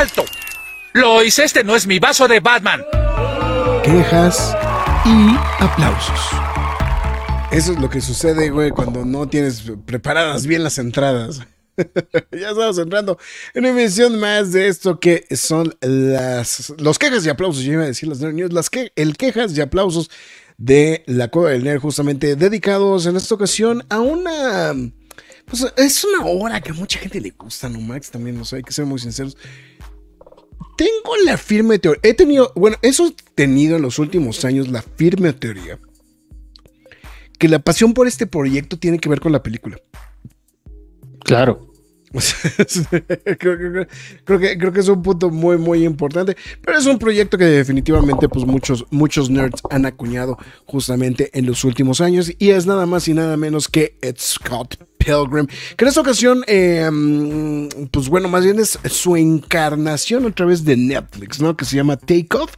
¡Alto! Lois, este no es mi vaso de Batman. Quejas y aplausos. Eso es lo que sucede, güey, cuando no tienes preparadas bien las entradas. ya estamos entrando en una emisión más de esto que son las los quejas y aplausos. Yo iba a decir las news, las que el quejas y aplausos de la Cueva del Nerd, justamente dedicados en esta ocasión a una. Pues es una hora que a mucha gente le gusta, ¿no, Max? También, no sé, hay que ser muy sinceros tengo la firme teoría. He tenido, bueno, eso he tenido en los últimos años la firme teoría que la pasión por este proyecto tiene que ver con la película. Claro. creo, que, creo que es un punto muy, muy importante. Pero es un proyecto que definitivamente pues, muchos, muchos nerds han acuñado justamente en los últimos años. Y es nada más y nada menos que Ed Scott Pilgrim. Que en esta ocasión, em, pues bueno, más bien es su encarnación a través de Netflix, ¿no? Que se llama Take Off.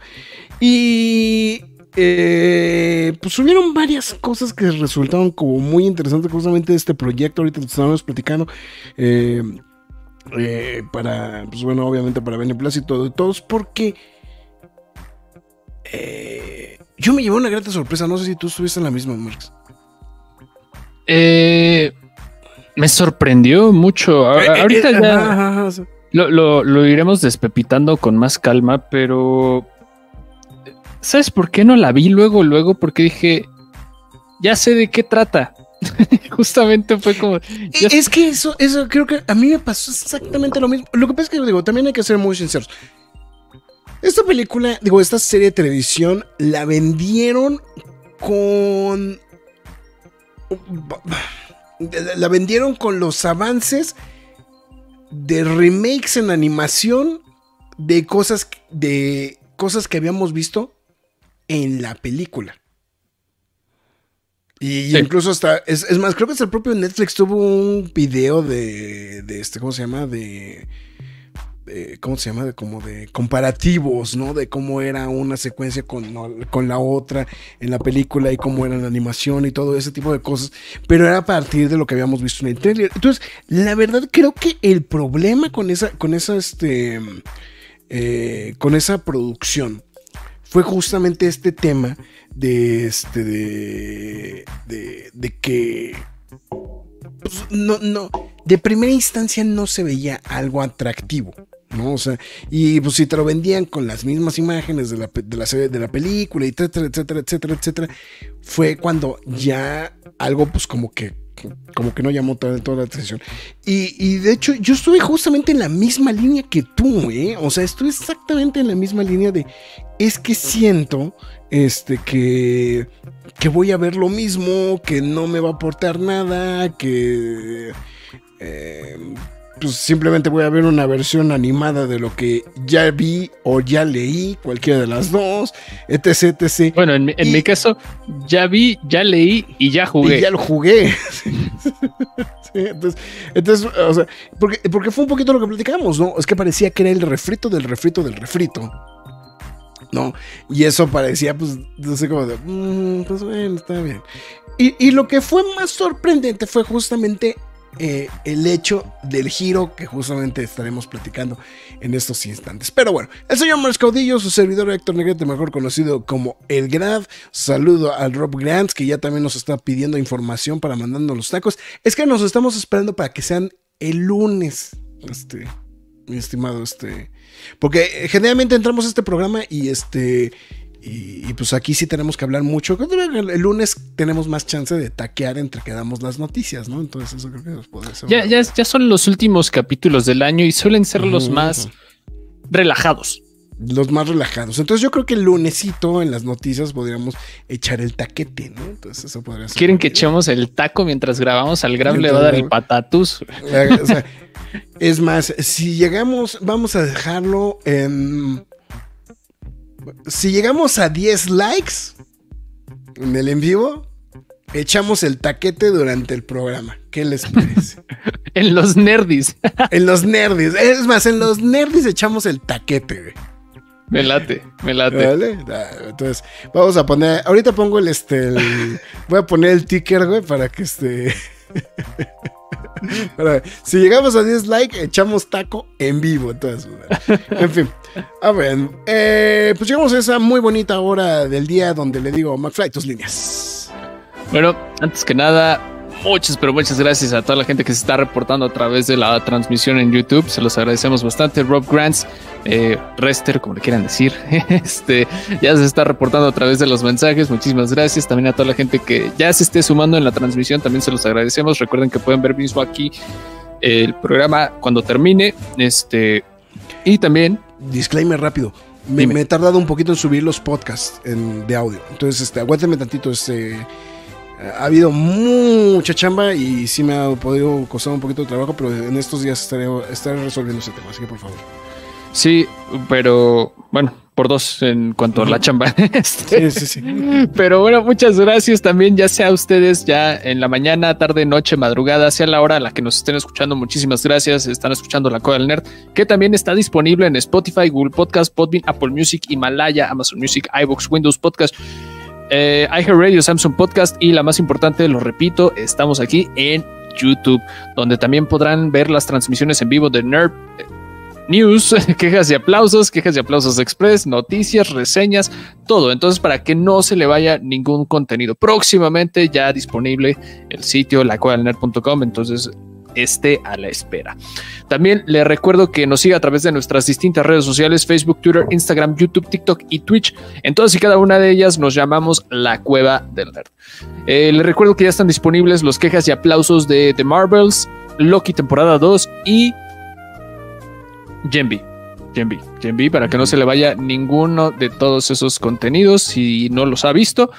Y eh, pues subieron varias cosas que resultaron como muy interesantes justamente de este proyecto. Ahorita estábamos platicando. Eh, eh, para, pues bueno, obviamente para beneplácito de todos, porque yo me llevé una grata sorpresa. No sé si tú estuviste en la misma, Marx. me sorprendió mucho. ahorita ya lo iremos despepitando con más calma, pero ¿Sabes por qué no la vi luego, luego? Porque dije, ya sé de qué trata. Justamente fue como. Es que eso, eso creo que a mí me pasó exactamente lo mismo. Lo que pasa es que digo, también hay que ser muy sinceros. Esta película, digo, esta serie de televisión la vendieron con. La vendieron con los avances de remakes en animación de cosas de cosas que habíamos visto en la película. Y incluso hasta, es, más, creo que hasta el propio Netflix tuvo un video de, de este, ¿cómo se llama? De, ¿cómo se llama? De como de comparativos, ¿no? De cómo era una secuencia con, con, la otra en la película y cómo era la animación y todo ese tipo de cosas. Pero era a partir de lo que habíamos visto en el trailer. Entonces, la verdad creo que el problema con esa, con esa, este, eh, con esa producción fue justamente este tema de este de, de, que pues, no, no, de primera instancia no se veía algo atractivo. ¿no? O sea, y pues si te lo vendían con las mismas imágenes de la, de la, de la película, etcétera, etcétera, etcétera, etcétera, fue cuando ya algo pues como que como que no llamó toda, toda la atención. Y, de hecho, yo estuve justamente en la misma línea que tú, ¿eh? O sea, estuve exactamente en la misma línea de, es que siento este, que, que voy a ver lo mismo, que no me va a aportar nada, que... Eh, pues simplemente voy a ver una versión animada de lo que ya vi o ya leí, cualquiera de las dos, etc, etc. Bueno, en, mi, caso, ya vi, ya leí y ya jugué. Y ya lo jugué. entonces, entonces, o sea, porque, porque fue un poquito lo que platicamos, ¿no? Es que parecía que era el refrito del refrito del refrito. ¿no? Y eso parecía, pues, no sé cómo de, mm, pues bueno, está bien. Y, y, lo que fue más sorprendente fue justamente eh, el hecho del giro que justamente estaremos platicando en estos instantes. Pero bueno, el señor Mars Caudillo, su servidor Héctor Negrete, mejor conocido como El Grad. Saludo al Rob Grants, que ya también nos está pidiendo información para mandando los tacos. Es que nos estamos esperando para que sean el lunes, este, mi estimado, este. Porque generalmente entramos a este programa y este y, pues aquí sí tenemos que hablar mucho. El lunes tenemos más chance de taquear entre que damos las noticias, ¿no? Entonces eso creo que nos puede ser. Ya, ya, son los últimos capítulos del año y suelen ser los más relajados. los más relajados. Entonces yo creo que el lunesito en las noticias podríamos echar el taquete, ¿no? Entonces eso podría ser. ¿Quieren que echemos el taco mientras grabamos? Al Gram le va a dar el patatus. O sea, es más, si llegamos, vamos a dejarlo en... Si llegamos a 10 likes en el en vivo, echamos el taquete durante el programa. ¿Qué les parece? en los nerdis. en los nerdis. Es más, en los nerdis echamos el taquete, güey. Me late, me late. ¿Vale? Entonces, vamos a poner. Ahorita pongo el este. voy a poner el ticker, güey, para que este. si llegamos a 10 likes, echamos taco en vivo. Entonces, en fin. A ver, eh, pues llegamos a esa muy bonita hora del día donde le digo, McFly, tus líneas. Bueno, antes que nada, muchas, pero muchas gracias a toda la gente que se está reportando a través de la transmisión en YouTube. Se los agradecemos bastante. Rob Grants, eh, Rester, como le quieran decir, este, ya se está reportando a través de los mensajes. Muchísimas gracias. También a toda la gente que ya se esté sumando en la transmisión, también se los agradecemos. Recuerden que pueden ver mismo aquí el programa cuando termine. Este, y también. Disclaimer rápido. Me, he tardado un poquito en subir los podcasts de audio. Entonces, este, aguántenme tantito. Este ha habido mucha chamba y sí me ha podido costar un poquito de trabajo, pero en estos días estaré, resolviendo ese tema, así que por favor. Sí, pero bueno, por dos en cuanto a la chamba. sí, sí, sí. Pero bueno, muchas gracias también, ya sea ustedes ya en la mañana, tarde, noche, madrugada, sea la hora a la que nos estén escuchando. Muchísimas gracias. Están escuchando La Coda del Nerd, que también está disponible en Spotify, Google Podcast, Podbean, Apple Music, Himalaya, Amazon Music, iBox, Windows Podcast eh, Radio, Samsung Podcast y la más importante, lo repito, estamos aquí en YouTube, donde también podrán ver las transmisiones en vivo de Nerd News, quejas y aplausos, quejas y aplausos express, noticias, reseñas, todo. Entonces, para que no se le vaya ningún contenido. Próximamente ya disponible el sitio lacuadalnerd.com. Entonces, esté a la espera. También le recuerdo que nos siga a través de nuestras distintas redes sociales, Facebook, Twitter, Instagram, YouTube, TikTok y Twitch. En todas y cada una de ellas nos llamamos La Cueva del Nerd. Eh, le recuerdo que ya están disponibles los quejas y aplausos de The Marvels, Loki temporada 2 y Genby. Genby, Genby, para que no se le vaya ninguno de todos esos contenidos si no los ha visto.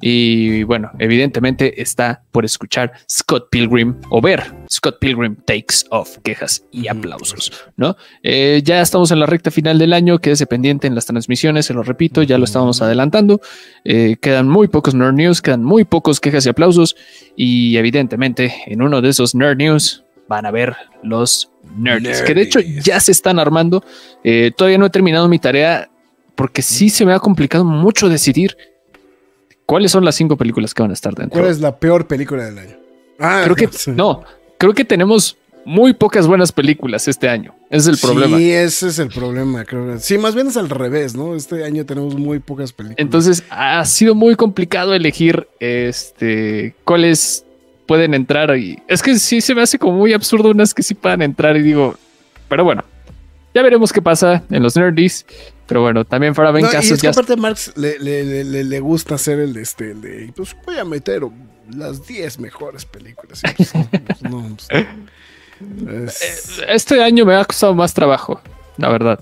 Y bueno, evidentemente está por escuchar Scott Pilgrim o ver Scott Pilgrim Takes Off, quejas y aplausos, ¿no? Eh, ya estamos en la recta final del año, quédese pendiente en las transmisiones, se lo repito, ya lo estábamos adelantando. Eh, quedan muy pocos Nerd News, quedan muy pocos quejas y aplausos. Y evidentemente en uno de esos Nerd News van a ver los nerds, que de hecho ya se están armando. Eh, todavía no he terminado mi tarea porque sí se me ha complicado mucho decidir ¿Cuáles son las cinco películas que van a estar dentro? ¿Cuál es la peor película del año? Ah, creo que no, creo que tenemos muy pocas buenas películas este año. Ese es el problema. Sí, ese es el problema. Creo. Sí, más bien es al revés, ¿no? Este año tenemos muy pocas películas. Entonces ha sido muy complicado elegir este cuáles pueden entrar y es que sí se me hace como muy absurdo unas que sí puedan entrar y digo, pero bueno, ya veremos qué pasa en los nerdies. Pero bueno, también fuera ven casos. Y es que aparte Marx le, le, le, le, gusta hacer el, este, el de, pues voy a meter las 10 mejores películas. Pues, pues, no, pues, eh, Este año me ha costado más trabajo, la verdad.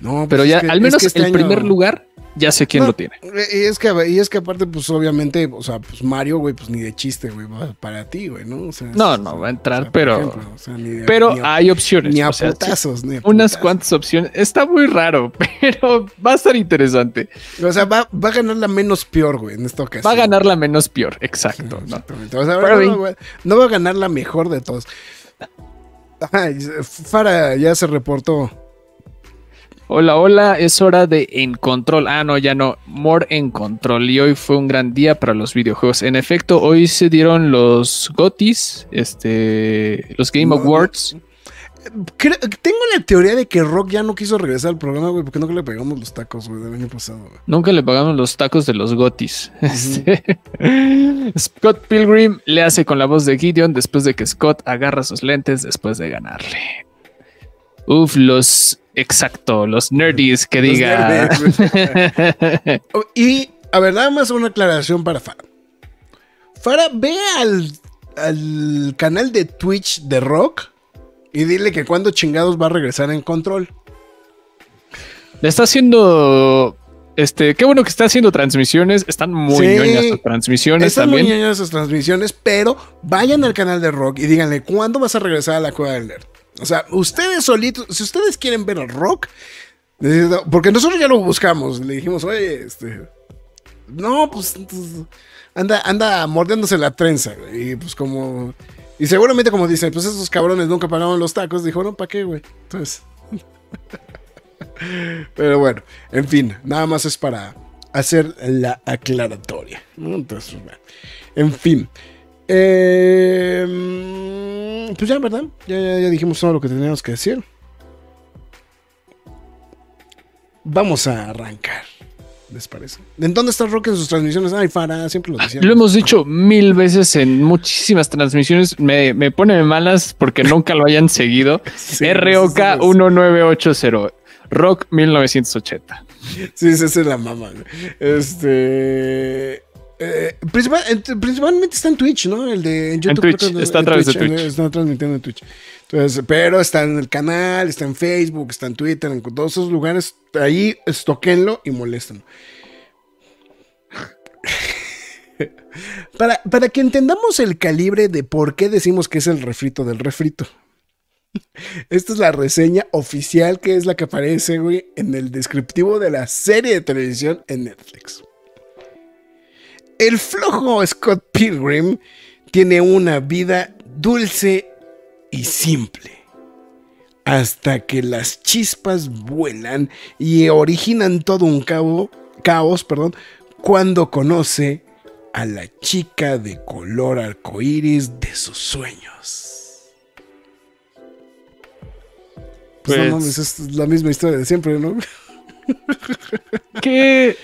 No, pero ya al menos este el primer lugar ya sé quién lo tiene. Y es, que, y es que aparte, pues obviamente, o sea, pues Mario, güey, pues ni de chiste, güey, para ti, güey, ¿no? O sea, no, no va a entrar, pero. pero hay opciones. Ni a putazos, ni a Unas cuantas opciones. Está muy raro, pero va a estar interesante. O sea, va, va, a ganar la menos peor, güey, en esta ocasión. Va a ganar la menos peor, exacto. exactamente. O sea, no, no, va a ganar la mejor de todos. Fara ya se reportó. Hola, hola, es hora de En Control. Ah, no, ya no. More En Control. Y hoy fue un gran día para los videojuegos. En efecto, hoy se dieron los GOTIS, este, los Game Awards tengo la teoría de que Rock ya no quiso regresar al programa, güey, porque nunca le pegamos los tacos, güey, del año pasado, Nunca le pagamos los tacos de los gotis. Este, Scott Pilgrim le hace con la voz de Gideon después de que Scott agarra sus lentes después de ganarle. Uf, los. Exacto, los nerdies que diga. y, a ver, nada más una aclaración para Fara. Fara, ve al, al canal de Twitch de Rock y dile que cuando chingados va a regresar en control. Le está haciendo. Este, qué bueno que está haciendo transmisiones. Están muy ñoñas sus transmisiones están muy ñoñas sus transmisiones, pero vayan al canal de Rock y díganle cuándo vas a regresar a la cueva del nerd. O sea, ustedes solitos, si ustedes quieren ver a Rock, porque nosotros ya lo buscamos, le dijimos, oye, este. No, pues, pues anda, anda mordiéndose la trenza, Y pues como. Y seguramente como dicen, pues esos cabrones nunca pagaban los tacos, dijo, no, ¿para qué, güey? Entonces. Pero bueno, en fin, nada más es para hacer la aclaratoria. Entonces, en fin. Eh, pues ya, ¿verdad? Ya, ya, dijimos todo lo que teníamos que decir. Vamos a arrancar. ¿Les parece? ¿En dónde está Rock en sus transmisiones? Ay, Fara, siempre lo decíamos. Lo hemos dicho mil veces en muchísimas transmisiones. Me, me pone malas porque nunca lo hayan seguido. ROK 1980. Rock 1980. Sí, esa es la mamá. Este. Eh, principalmente está en Twitch, ¿no? El de YouTube. En Twitch, está a través de Twitch. Está transmitiendo en Twitch. Entonces, pero está en el canal, está en Facebook, está en Twitter, en todos esos lugares. Ahí estoquenlo y molestan. para, para que entendamos el calibre de por qué decimos que es el refrito del refrito. Esta es la reseña oficial que es la que aparece, güey, en el descriptivo de la serie de televisión en Netflix. El flojo Scott Pilgrim tiene una vida dulce y simple. Hasta que las chispas vuelan y originan todo un caos perdón, cuando conoce a la chica de color arcoíris de sus sueños. Pues, no es la misma historia de siempre, ¿no? que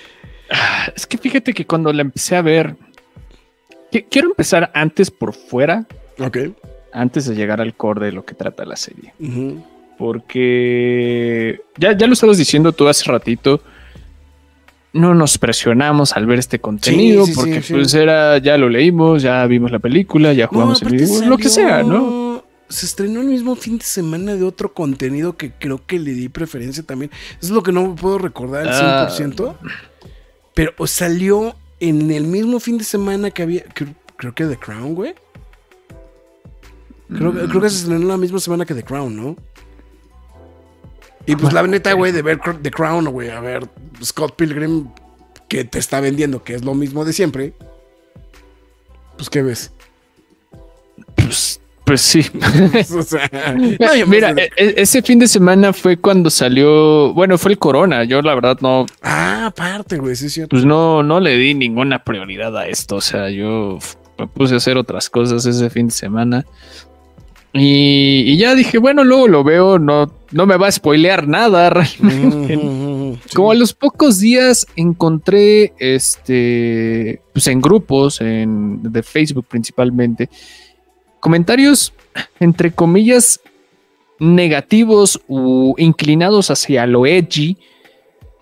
es que fíjate que cuando la empecé a ver, quiero empezar antes por fuera. Ok. Antes de llegar al core de lo que trata la serie. Porque ya, ya lo estabas diciendo tú hace ratito. No nos presionamos al ver este contenido porque pues era, ya lo leímos, ya vimos la película, ya jugamos el video, lo que sea, ¿no? se estrenó el mismo fin de semana de otro contenido que creo que le di preferencia también. es lo que no puedo recordar al 100%. Ah. Pero salió en el mismo fin de semana que había. Creo, que The Crown, güey. Creo, creo, que se estrenó la misma semana que The Crown, ¿no? Y pues la neta, güey, de ver The Crown, güey, a ver, Scott Pilgrim que te está vendiendo, que es lo mismo de siempre. Pues, ¿qué ves? Pues pues sí. mira, e, e, ese fin de semana fue cuando salió, bueno, fue el Corona. Yo la verdad no. Ah, aparte, güey, sí es cierto. Pues no, no le di ninguna prioridad a esto. O sea, yo me puse a hacer otras cosas ese fin de semana. Y, ya dije, bueno, luego lo veo, no, no me va a spoilear nada realmente. Como a los pocos días encontré este, pues en grupos, en, de Facebook principalmente, comentarios, entre comillas, negativos o inclinados hacia lo edgy,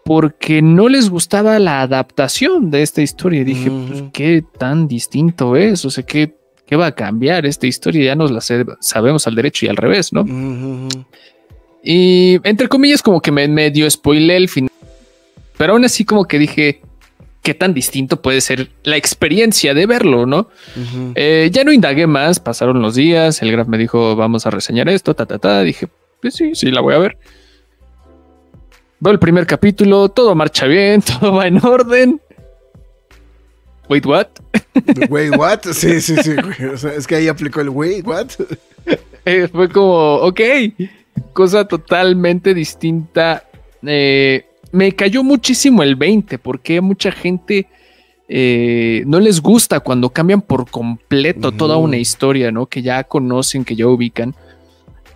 porque no les gustaba la adaptación de esta historia. Y dije, pues, ¿qué tan distinto es? O sea, ¿qué, ¿qué, va a cambiar esta historia? Ya nos la sabemos al derecho y al revés, ¿no? Y entre comillas, como que me medio spoilé el final. Pero aún así, como que dije, qué tan distinto puede ser la experiencia de verlo, ¿no? Eh, ya no indagué más, pasaron los días, el Graf me dijo, vamos a reseñar esto, ta, ta, ta, dije, pues sí, sí, la voy a ver. Veo el primer capítulo, todo marcha bien, todo va en orden. Wait, what? Wait, what? Sí, sí, sí. es que ahí aplicó el wait, what? Eh, fue como, ok, cosa totalmente distinta. Eh, me cayó muchísimo el 20 porque mucha gente eh, no les gusta cuando cambian por completo toda una historia, ¿no? Que ya conocen, que ya ubican.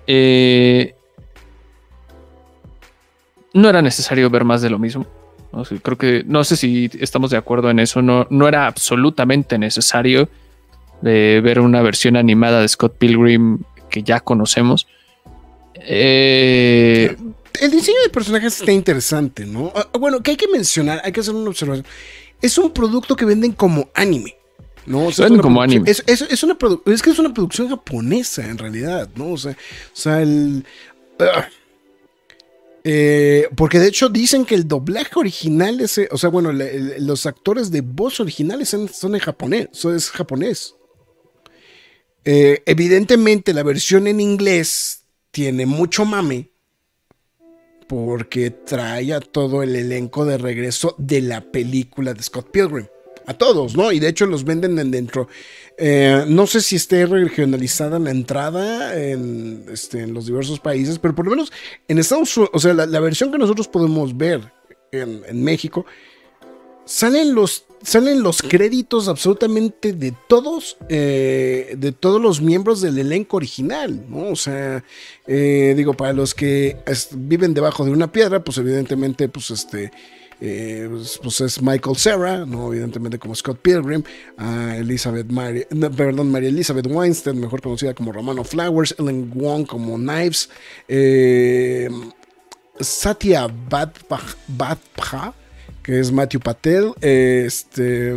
Eh, no era necesario ver más de lo mismo. creo que, no sé si estamos de acuerdo en eso, no, no era absolutamente necesario de ver una versión animada de Scott Pilgrim que ya conocemos. Eh, el diseño de personajes está interesante, ¿no? Ah, bueno, que hay que mencionar, hay que hacer una observación. Es un producto que venden como anime. ¿no? O venden como anime. Es, es, una es que es una producción japonesa, en realidad, ¿no? O sea, o sea el. Ah, Eh, porque de hecho dicen que el doblaje original es, o sea, bueno, los actores de voz originales son, en japonés, eso es japonés. Eh, evidentemente la versión en inglés tiene mucho mame porque trae a todo el elenco de regreso de la película de Scott Pilgrim. A todos, ¿no? Y de hecho los venden en dentro. Eh, no sé si esté regionalizada la entrada en, este, en, los diversos países, pero por lo menos en Estados Unidos, o sea, la, versión que nosotros podemos ver en, México, salen los, salen los créditos absolutamente de todos, eh, de todos los miembros del elenco original, ¿no? O sea, eh, digo, para los que viven debajo de una piedra, pues evidentemente, pues este eh, pues, pues, es Michael Serra, ¿no? evidentemente como Scott Pilgrim, a Elizabeth Mary, perdón, María Elizabeth Weinstein, mejor conocida como Romano Flowers, Ellen Wong como Knives, eh, Satya Badbha, que es Matthew Patel, este,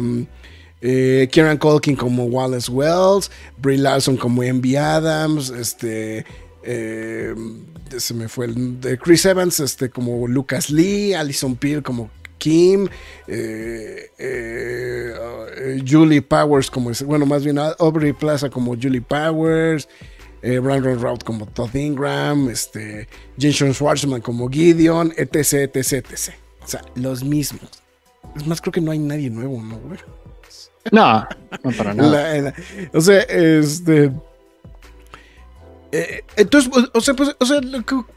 eh, Kieran Culkin como Wallace Wells, Brie Larson como Envy Adams, este, se me fue el de Chris Evans, este, como Lucas Lee, Alison Peel como Kim, eh, eh, Julie Powers como, bueno, más bien Aubrey Plaza como Julie Powers, eh, Brandon como Todd Ingram, este, Jason Schwartzman como Gideon, etc, etc, etc. O sea, los mismos. Es más, creo que no hay nadie nuevo, ¿no, No, no para nada. o sea, este eh, entonces, o sea, pues, o sea,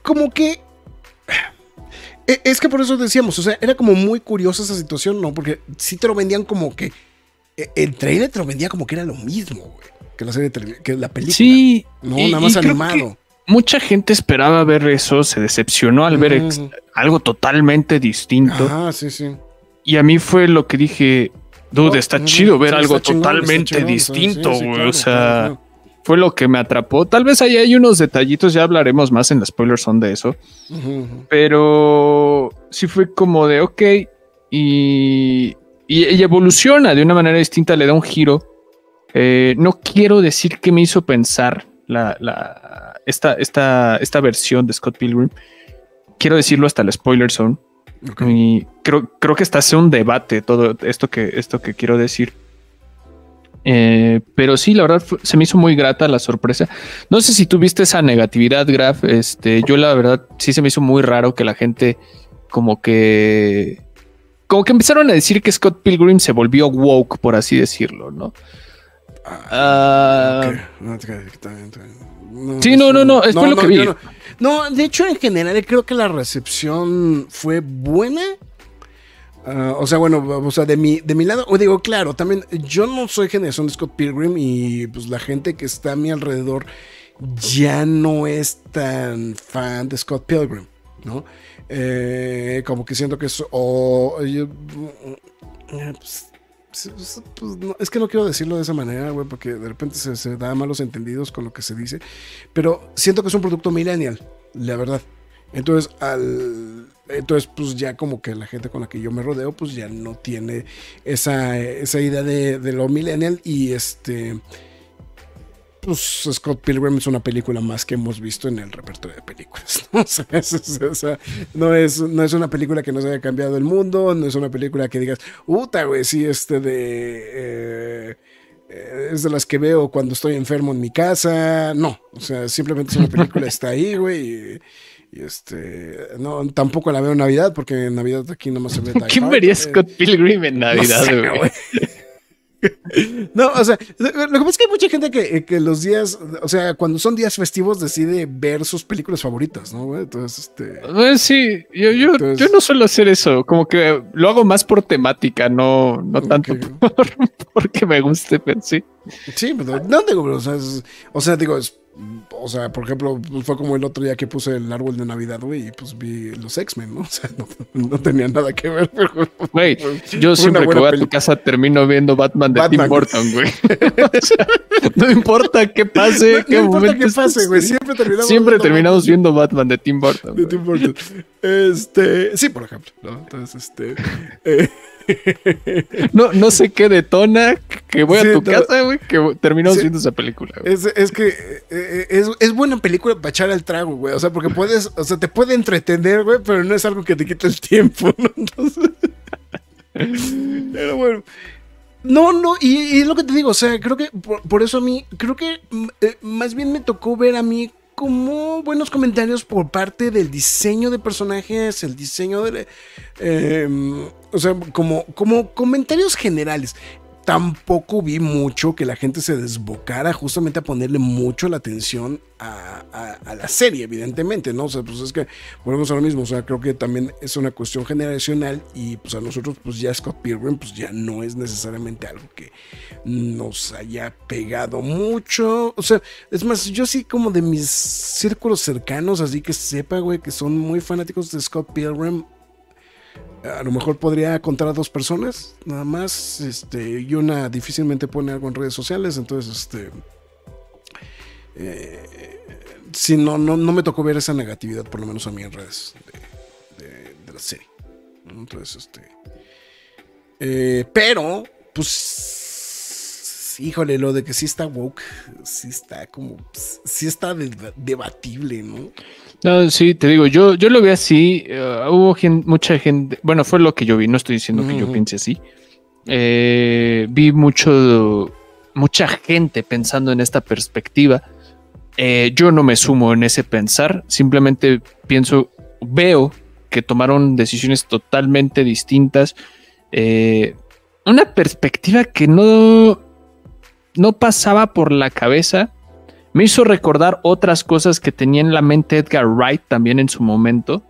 como que... E, es que por eso decíamos, o sea, era como muy curiosa esa situación, ¿no? Porque sí te lo vendían como que... E, el trailer te lo vendía como que era lo mismo, güey. Que la serie, que la película. Sí. No, nada más animado. Mucha gente esperaba ver eso, se decepcionó al ver algo totalmente distinto. Ah, sí, sí. Y a mí fue lo que dije, dude, está chido ver algo totalmente distinto, güey. o sea, fue lo que me atrapó. Tal vez ahí hay unos detallitos, ya hablaremos más en las spoilers son de eso. Pero sí fue como de, ok, y, y, evoluciona de una manera distinta, le da un giro. Eh, no quiero decir que me hizo pensar la, esta, esta, esta versión de Scott Pilgrim. Quiero decirlo hasta la spoiler zone. Y creo, creo que está hace un debate todo esto que, esto que quiero decir. Eh, pero sí, la verdad se me hizo muy grata la sorpresa. No sé si tuviste esa negatividad, Graf. Este, yo la verdad sí se me hizo muy raro que la gente como que como que empezaron a decir que Scott Pilgrim se volvió woke, por así decirlo, ¿no? Ah, sí, no, no, no, es lo que vi. no, de hecho, en general, creo que la recepción fue buena. Ah, o sea, bueno, o sea, de mi, de mi lado, o digo, claro, también yo no soy generación de Scott Pilgrim y pues la gente que está a mi alrededor ya no es tan fan de Scott Pilgrim, ¿no? Eh, como que siento que es, o, eh, pues, pues, pues, es que no quiero decirlo de esa manera, güey, porque de repente se, da malos entendidos con lo que se dice, pero siento que es un producto millennial, la verdad. Entonces, al, entonces, pues ya como que la gente con la que yo me rodeo, pues ya no tiene esa, esa idea de, de lo millennial y este... Pues Scott Pilgrim es una película más que hemos visto en el repertorio de películas. ¿no? O sea, no, es, no es una película que nos haya cambiado el mundo, no es una película que digas, puta, güey, sí, este de... Eh, es de las que veo cuando estoy enfermo en mi casa. No, o sea, simplemente es una película, está ahí, güey. Y, y este, no, tampoco la veo en Navidad, porque en Navidad aquí nomás se ve. ¿Quién vería Scott Pilgrim en Navidad, güey? No, o sea, lo que pasa es que hay mucha gente que, que, los días, o sea, cuando son días festivos decide ver sus películas favoritas, ¿no? Entonces, este... Pues sí, yo, yo, yo, no suelo hacer eso, como que lo hago más por temática, no, no tanto por, porque me guste, pero sí. Sí, pero no digo, o sea, o sea, digo, es o sea, por ejemplo, pues, fue como el otro día que puse el árbol de Navidad, güey, y pues vi los X-Men, ¿no? O sea, no, tenía nada que ver. Güey, yo siempre que voy a tu casa termino viendo Batman de Tim Burton, güey. no importa qué pase, qué no importa qué pase, güey. Siempre terminamos, siempre terminamos viendo Batman de Tim Burton. De Tim Burton. Este, sí, por ejemplo, ¿no? Entonces, este. Eh, no, no sé qué detona que voy a tu casa, güey, que termino viendo esa película. Es, es, que eh, eh, es, es, buena película para echar al trago, güey. O sea, porque puedes, o sea, te puede entretener, güey, pero no es algo que te quite el tiempo, ¿no? Entonces. pero bueno. No, no, y, es lo que te digo, o sea, creo que por, eso a mí, creo que mm, eh, más bien me tocó ver a mí como buenos comentarios por parte del diseño de personajes, el diseño de... Eh, o sea, como, como comentarios generales tampoco vi mucho que la gente se desbocara justamente a ponerle mucho la atención a, la serie, evidentemente, ¿no? O sea, pues es que volvemos a lo mismo, o sea, creo que también es una cuestión generacional y pues a nosotros pues ya Scott Pilgrim pues ya no es necesariamente algo que nos haya pegado mucho, o sea, es más, yo sí como de mis círculos cercanos, así que sepa, güey, que son muy fanáticos de Scott Pilgrim, a lo mejor podría contar a dos personas, nada más. Este, y una difícilmente pone algo en redes sociales, entonces, este. Eh, si no, no, no me tocó ver esa negatividad, por lo menos a mí en redes de, la serie. Entonces, este. Eh, pero, pues. Híjole, lo de que sí está woke, sí está como. Sí está debatible, ¿no? No, sí, te digo, yo, yo lo vi así. Eh, hubo mucha gente, bueno, fue lo que yo vi, no estoy diciendo que yo piense así. Eh, vi mucho, mucha gente pensando en esta perspectiva. Eh, yo no me sumo en ese pensar, simplemente pienso, veo que tomaron decisiones totalmente distintas. una perspectiva que no, no pasaba por la cabeza me hizo recordar otras cosas que tenía en la mente Edgar Wright también en su momento.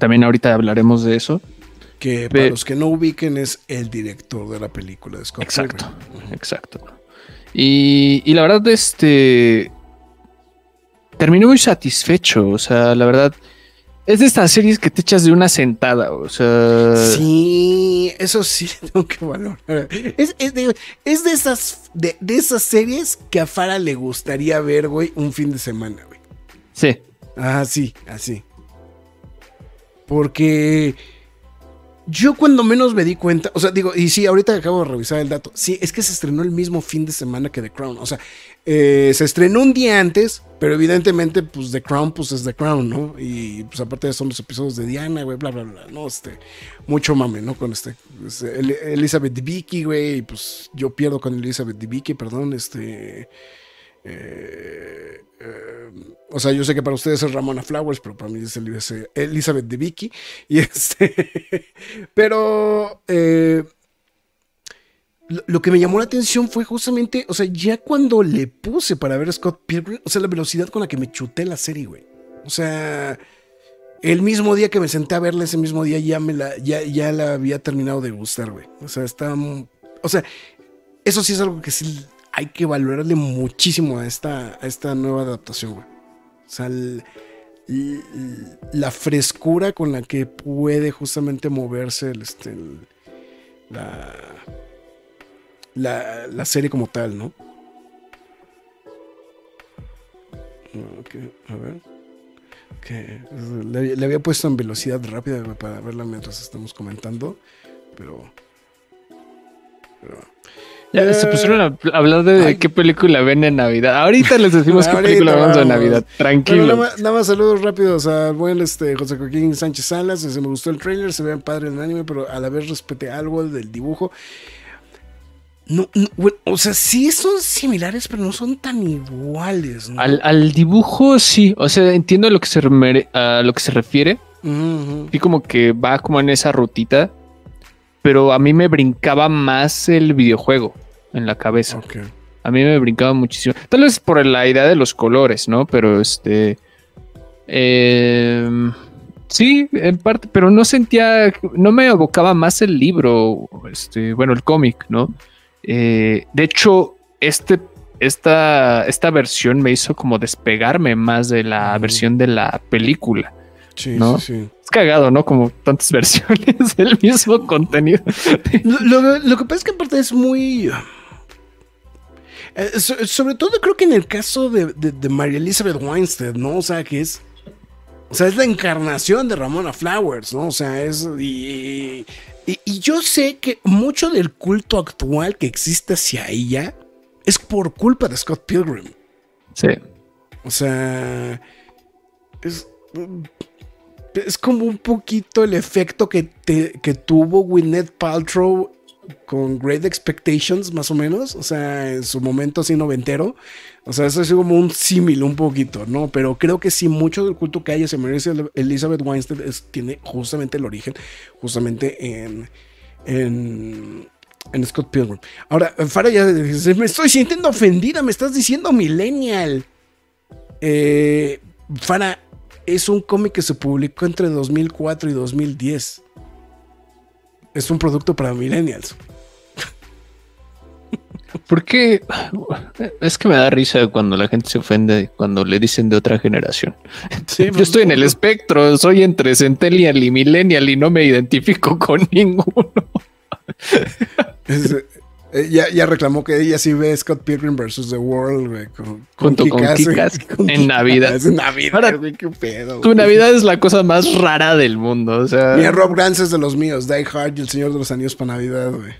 También ahorita hablaremos de eso. Que para los que no ubiquen es el director de la película de Scott Exacto, exacto. Y, y, la verdad, este... Terminó muy satisfecho, o sea, la verdad es de estas series que te echas de una sentada, o sea. Sí, eso sí tengo que valorar. Es, de, esas, de, esas series que a Fara le gustaría ver, güey, un fin de semana, güey. Sí. Ah, sí, así. Porque yo cuando menos me di cuenta, o sea, digo, y sí, ahorita acabo de revisar el dato, sí, es que se estrenó el mismo fin de semana que The Crown, o sea, eh, se estrenó un día antes, pero evidentemente, pues The Crown, pues es The Crown, ¿no? Y pues aparte son los episodios de Diana, güey, bla, bla, bla, ¿no? Este, mucho mame, ¿no? Con este, este Elizabeth Debicki, güey, y pues yo pierdo con Elizabeth Debicki, perdón, este... Eh, eh, o sea, yo sé que para ustedes es Ramona Flowers, pero para mí es Elizabeth de Vicky. Y este. pero. Eh, lo, que me llamó la atención fue justamente, o sea, ya cuando le puse para ver a Scott Pilgrim, o sea, la velocidad con la que me chuté la serie, güey. O sea, el mismo día que me senté a verla, ese mismo día ya me la, ya, ya la había terminado de gustar, güey. O sea, está. O sea, eso sí es algo que sí hay que valorarle muchísimo a esta, a esta nueva adaptación, güey. O sea, la frescura con la que puede justamente moverse el, este, la, la, serie como tal, ¿no? a ver. Le, le, había puesto en velocidad rápida para verla mientras estamos comentando, pero, pero ya se pusieron a hablar de qué película ven en Navidad. Ahorita les decimos qué película vemos en Navidad. Tranquilo. nada, más, saludos rápidos a buen este, José Joaquín Sánchez Salas. Se me gustó el trailer, se ve padre el anime, pero a la vez respeté algo del dibujo. No, o sea, sí son similares, pero no son tan iguales. Al, dibujo sí, o sea, entiendo a lo que se, a lo que se refiere. Y como que va como en esa rutita pero a mí me brincaba más el videojuego en la cabeza. A mí me brincaba muchísimo. Tal vez por la idea de los colores, ¿no? Pero este. Em, sí, en parte, pero no sentía. No me evocaba más el libro, este, bueno, el cómic, ¿no? Eh, de hecho, este, esta, esta versión me hizo como despegarme más de la versión de la película. Sí, ¿no? sí, sí cagado, ¿no? Como tantas versiones del mismo contenido. Lo, que pasa es que aparte es muy... Eh, sobre todo creo que en el caso de, de, María Elizabeth Weinstein, ¿no? O sea, que es... O sea, es la encarnación de Ramona Flowers, ¿no? O sea, es. Y, yo sé que mucho del culto actual que existe hacia ella es por culpa de Scott Pilgrim. Sí. O sea. Es. Es como un poquito el efecto que, que tuvo Gwyneth Paltrow con Great Expectations, más o menos. O sea, en su momento así noventero. O sea, eso es como un símil un poquito, ¿no? Pero creo que sí, mucho del culto que hay se merece Elizabeth Weinstein tiene justamente el origen, justamente en, en, en Scott Pilgrim. Ahora, Farah ya me estoy sintiendo ofendida, me estás diciendo millennial. Eh, Farah, es un cómic que se publicó entre 2004 y 2010 es un producto para millennials. ¿Por qué? Es que me da risa cuando la gente se ofende cuando le dicen de otra generación. Yo pues, estoy en el espectro, soy entre Centennial y Millennial y no me identifico con ninguno. Eh, ya, reclamó que ella sí ve Scott Pilgrim vs. The World, con, Junto con Kikas, en Navidad. Es Navidad, qué pedo. Tu Navidad es la cosa más rara del mundo, o sea. Mira, Rob Grant es de los míos, Die Hard y El Señor de los Anillos para Navidad, güey.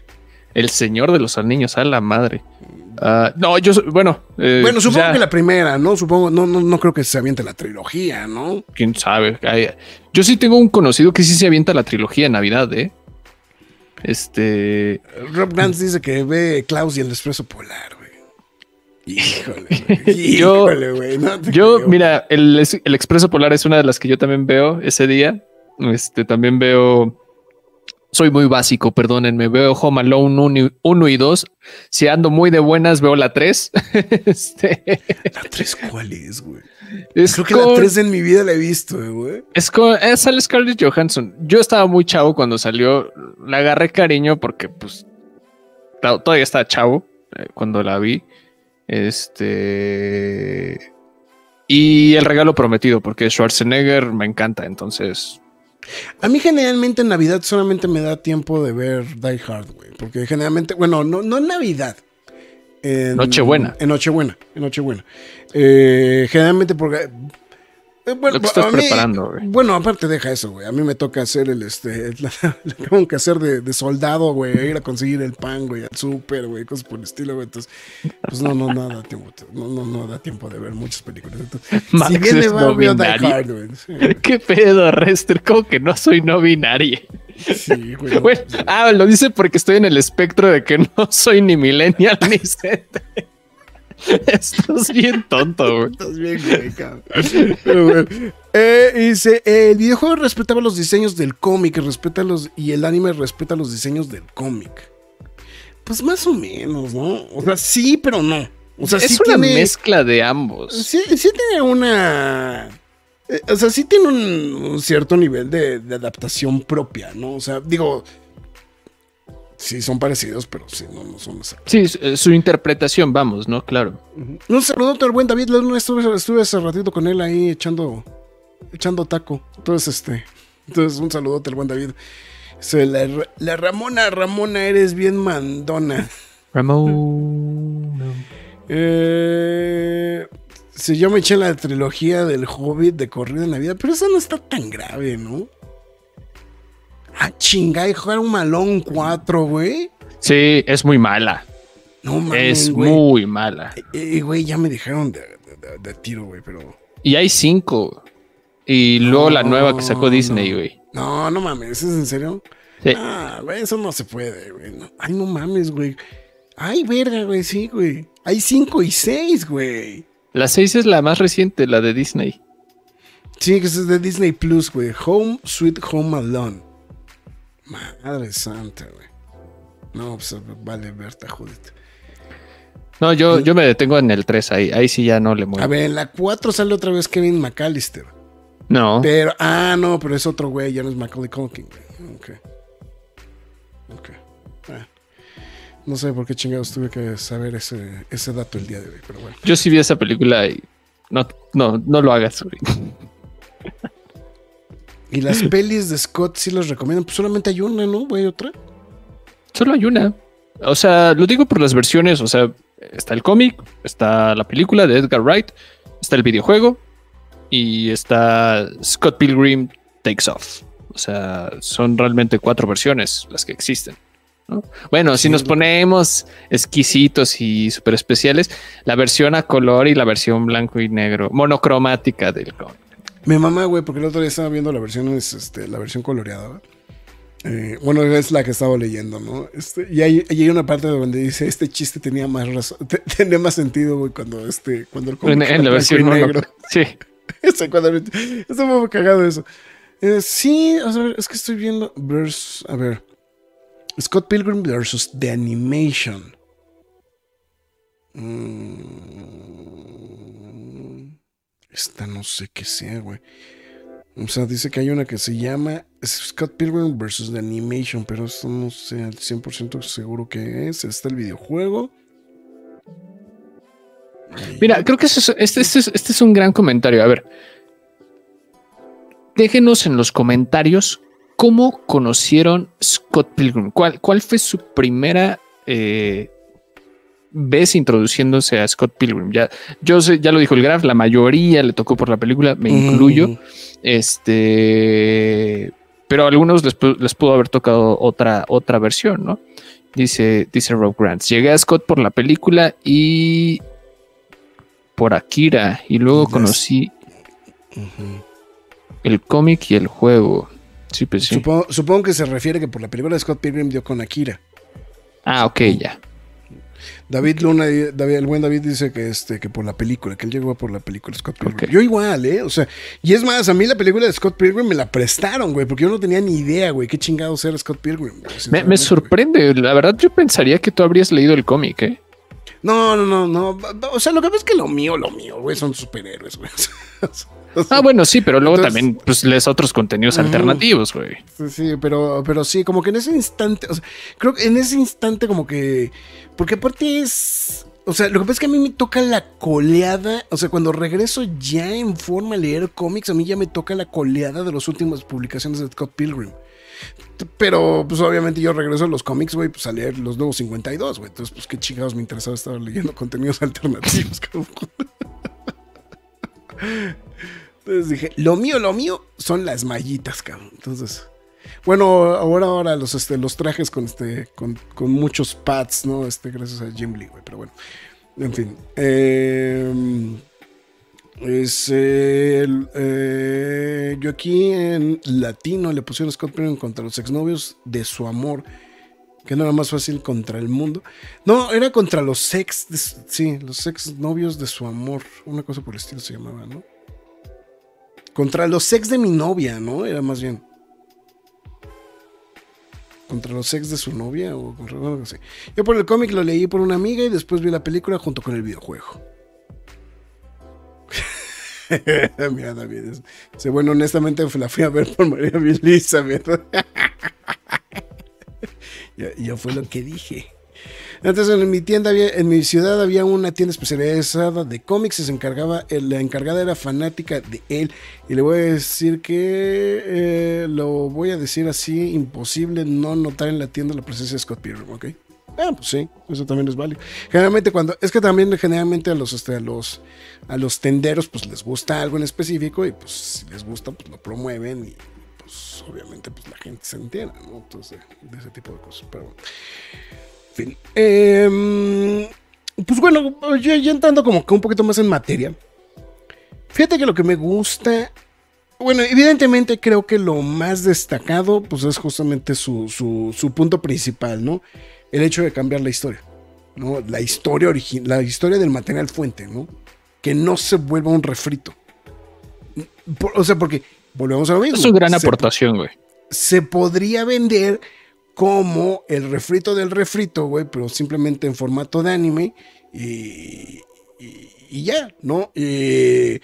El Señor de los Anillos, a la madre. Ah, no, yo, bueno. Eh, bueno, supongo que la primera, ¿no? Supongo, no, no, no creo que se aviente la trilogía, ¿no? Quién sabe. Yo sí tengo un conocido que sí se avienta la trilogía de Navidad, ¿eh? Este. Rob Grant dice que ve Klaus y el expreso polar, güey. Híjole, güey. yo, mira, el, el expreso polar es una de las que yo también veo ese día. Este, también veo. Soy muy básico, perdónenme. Veo Home Alone 1 y 2. Si ando muy de buenas, veo la 3. este... ¿La 3 cuál es, güey? Creo que la 3 en mi vida la he visto, güey. Es con es sale Scarlett Johansson. Yo estaba muy chavo cuando salió. La agarré cariño porque, pues, todavía estaba chavo eh, cuando la vi. Este. Y el regalo prometido, porque Schwarzenegger me encanta, entonces. A mí generalmente en Navidad solamente me da tiempo de ver Die Hard, güey. Porque generalmente, bueno, no, no en Navidad. En, Nochebuena. En Nochebuena, en Nochebuena. Eh, generalmente porque bueno, Lo que estás preparando, güey. Bueno, aparte deja eso, güey. A mí me toca hacer el, este, tengo que hacer de, soldado, güey, ir a conseguir el pan, güey, al súper, güey, cosas por el estilo, güey. Entonces, pues no, no, no da tiempo, no, no, no da tiempo de ver muchas películas. Entonces, si viene va, no Die Hard, güey. ¿Qué pedo, Rester? ¿Cómo que no soy no binario? Sí, güey. Bueno, ah, lo dice porque estoy en el espectro de que no soy ni millennial ni Z. Estás bien tonto, güey. Estás bien, güey, cabrón. Eh, dice, el videojuego respetaba los diseños del cómic, respeta los, y el anime respeta los diseños del cómic. Pues más o menos, ¿no? O sea, sí, pero no. O sea, es una mezcla de ambos. Sí, sí tiene una. Eh, o sea, sí tiene un, cierto nivel de, de, adaptación propia, ¿no? O sea, digo, Sí, son parecidos, pero sí, no, no son Sí, eh, su interpretación, vamos, ¿no? Claro. Un saludo al buen David. Estuve, estuve hace ratito con él ahí echando, echando taco. Entonces, este. Entonces, un saludote al buen David. la, Ramona, Ramona, eres bien mandona. Ramona. Eh, si yo me eché la trilogía del Hobbit de corrida en la vida, pero eso no está tan grave, ¿no? Ah, chinga, y jugar un malón 4, güey. Sí, es muy mala. No mames. Es muy mala. Y, güey, ya me dijeron de, tiro, güey, pero. Y hay cinco. Y luego la nueva que sacó Disney, güey. No. no, mames, ¿es en serio? Sí. Ah, güey, eso no se puede, güey. Ay, no mames, güey. Ay, verga, güey, sí, güey. Hay cinco y seis, güey. La seis es la más reciente, la de Disney. Sí, que es de Disney Plus, güey. Home Sweet Home Alone. Madre santa, güey. No, pues vale, Berta Judith. No, yo, yo me detengo en el 3 ahí. Ahí sí ya no le muevo. A ver, en la 4 sale otra vez Kevin McAllister. No. Pero, ah, no, pero es otro güey, ya no es Macaulay Culkin. Ok. Ok. Ah. No sé por qué chingados tuve que saber ese, ese dato el día de hoy, pero bueno. Yo sí vi esa película y no, no, no lo hagas, güey. Y las pelis de Scott sí las recomiendan. Pues solamente hay una, ¿no? ¿Hay otra? Solo hay una. O sea, lo digo por las versiones. O sea, está el cómic, está la película de Edgar Wright, está el videojuego y está Scott Pilgrim Takes Off. O sea, son realmente cuatro versiones las que existen. Bueno, si nos ponemos exquisitos y súper especiales, la versión a color y la versión blanco y negro, monocromática del cómic. Mi mamá, güey, porque el otro día estaba viendo la versión, este, la versión coloreada, eh, bueno, es la que estaba leyendo, ¿no? Este, y hay, hay, una parte donde dice, este chiste tenía más razón, tenía más sentido, güey, cuando este, cuando el cómic en, la versión negro. Sí. este, cuando, está muy cagado eso. Eh, sí, o sea, es que estoy viendo verse, a ver, Scott Pilgrim versus The Animation. Mm, esta no sé qué sea, güey. O sea, dice que hay una que se llama Scott Pilgrim vs. The Animation, pero esto no sé al 100% seguro que es. Está el videojuego. Mira, creo que este, este, este, es un gran comentario. A ver, déjenos en los comentarios cómo conocieron Scott Pilgrim. ¿Cuál, cuál fue su primera eh, vez introduciéndose a Scott Pilgrim? Ya, yo sé, ya lo dijo el Graf, la mayoría le tocó por la película, me incluyo. Este, pero a algunos les, pudo haber tocado otra, otra versión, ¿no? Dice, dice Rob Grant. Llegué a Scott por la película y por Akira. Y luego conocí el cómic y el juego. Sí, pues sí. Supongo, que se refiere que por la película de Scott Pilgrim dio con Akira. Ah, ok, ya. David Luna, David, el buen David dice que este, que por la película, que él llegó por la película de Scott Pilgrim. Yo igual, ¿eh? O sea, y es más, a mí la película de Scott Pilgrim me la prestaron, güey, porque yo no tenía ni idea, güey, qué chingados era Scott Pilgrim. me, me, sorprende, la verdad yo pensaría que tú habrías leído el cómic, ¿eh? No, no, no, no. O sea, lo que pasa es que lo mío, lo mío, güey, son superhéroes, güey. ah, bueno, sí, pero luego también pues, lees otros contenidos alternativos, güey. Sí, sí, pero, pero sí, como que en ese instante, o sea, creo que en ese instante como que, porque aparte es, o sea, lo que pasa es que a mí me toca la coleada, o sea, cuando regreso ya en forma a leer cómics, a mí ya me toca la coleada de las últimas publicaciones de Scott Pilgrim. Pero, pues obviamente yo regreso a los cómics, güey, pues a leer los nuevos 52, güey. Entonces, pues qué chingados me interesaba estar leyendo contenidos alternativos, cabrón. Entonces dije, lo mío, lo mío son las mallitas, cabrón. Entonces, bueno, ahora, ahora los, este, los trajes con, este, con, muchos pads, ¿no? Este, gracias a Jim Lee, güey. Pero bueno, en fin. Em, es eh, yo aquí en latino le pusieron Scott Pilgrim contra los exnovios de su amor. Que no era más fácil contra el mundo. No, era contra los ex. sí, los exnovios de su amor. Una cosa por el estilo se llamaba, ¿no? Contra los ex de mi novia, ¿no? Era más bien. Contra los ex de su novia o contra algo así. Yo por el cómic lo leí por una amiga y después vi la película junto con el videojuego. Mira, David. bueno, honestamente la fui a ver por María Elizabeth. ya, ya fue lo que dije. Entonces en mi tienda había, en mi ciudad había una tienda especializada de cómics y se encargaba, la encargada era fanática de él. Y le voy a decir que eh, lo voy a decir así, imposible no notar en la tienda la presencia de Scott Pilgrim, ¿ok? Ah, pues sí, eso también es válido. Generalmente cuando, es que también generalmente a los, este, a los, a los tenderos pues les gusta algo en específico y pues si les gusta pues lo promueven y pues obviamente pues la gente se entiende, ¿no? Entonces de, ese tipo de cosas, pero bueno. Fin. Em, pues bueno, ya, ya entrando como que un poquito más en materia. Fíjate que lo que me gusta bueno, evidentemente creo que lo más destacado, pues es justamente su, su, su, punto principal, ¿no? el hecho de cambiar la historia, ¿no? La historia original, la historia del material fuente, ¿no? Que no se vuelva un refrito. o sea, porque volvemos a lo mismo. Es una gran aportación, güey. Se podría vender como el refrito del refrito, güey, pero simplemente en formato de anime y, y, ya, ¿no? Que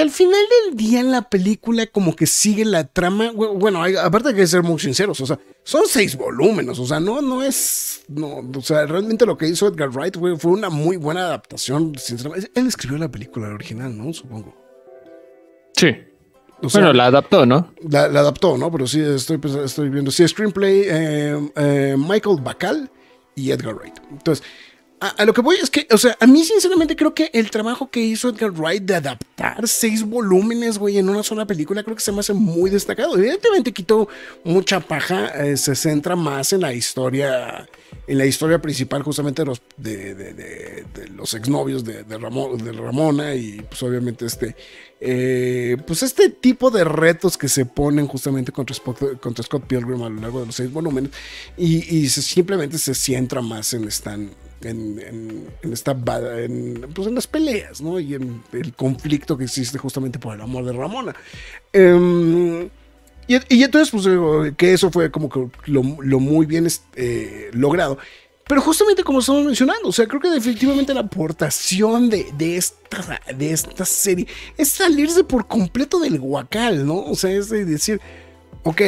al final del día en la película como que sigue la trama. Bueno, aparte de que ser muy sinceros, o sea, son seis volúmenes, o sea, no, no es, no, o sea, realmente lo que hizo Edgar Wright fue una muy buena adaptación, sinceramente. Él escribió la película original, ¿no? Supongo. Sí. Bueno, la adaptó, ¿no? La, adaptó, ¿no? Pero sí, estoy, pues, estoy viendo. Sí, screenplay, eh, eh, Michael Bacal y Edgar Wright. Entonces, a, lo que voy es que, o sea, a mí sinceramente creo que el trabajo que hizo Edgar Wright de adaptar seis volúmenes, güey, en una sola película, creo que se me hace muy destacado. Evidentemente quitó mucha paja, eh, se centra más en la historia, en la historia principal justamente de los, de, de, de, de los exnovios de, de, Ramona y pues obviamente este, eh, pues este tipo de retos que se ponen justamente contra, Scott Pilgrim a lo largo de los seis volúmenes y, y se, simplemente se centra más en, están en, en, esta, en, pues en las peleas. Y en el conflicto que existe justamente por el amor de Ramona. Em, y, entonces, pues, que eso fue como que lo, muy bien eh, logrado. Pero justamente como estamos mencionando, o sea, creo que definitivamente la aportación de, de, esta, de esta serie es salirse por completo del guacal, ¿no? O sea, es decir, ok,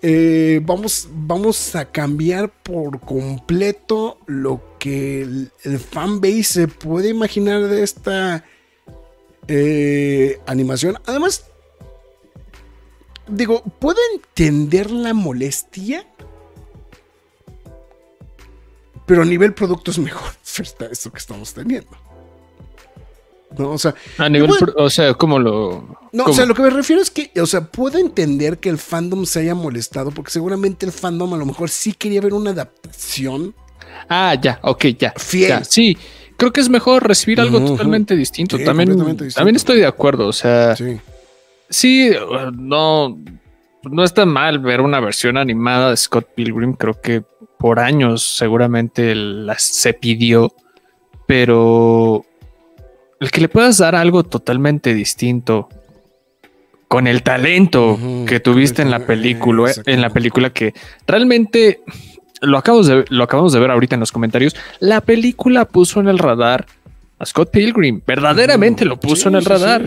eh, vamos, vamos a cambiar por completo lo que el, fanbase se puede imaginar de esta eh, animación. Además, digo, puedo entender la molestia, pero a nivel producto es mejor esto que estamos teniendo. ¿no? O sea, a nivel, o sea, ¿cómo lo...? No, o sea, lo que me refiero es que, o sea, puedo entender que el fandom se haya molestado, porque seguramente el fandom a lo mejor sí quería ver una adaptación. Ah, ya, ok, ya. Fiel. sí, creo que es mejor recibir algo totalmente distinto. también, también estoy de acuerdo, o sea... Sí. Sí, no, no está mal ver una versión animada de Scott Pilgrim. Creo que por años seguramente se pidió, pero el que le puedas dar algo totalmente distinto con el talento que tuviste en la película, en la película que realmente lo acabamos, de, lo acabamos de ver ahorita en los comentarios. La película puso en el radar a Scott Pilgrim, verdaderamente lo puso en el radar.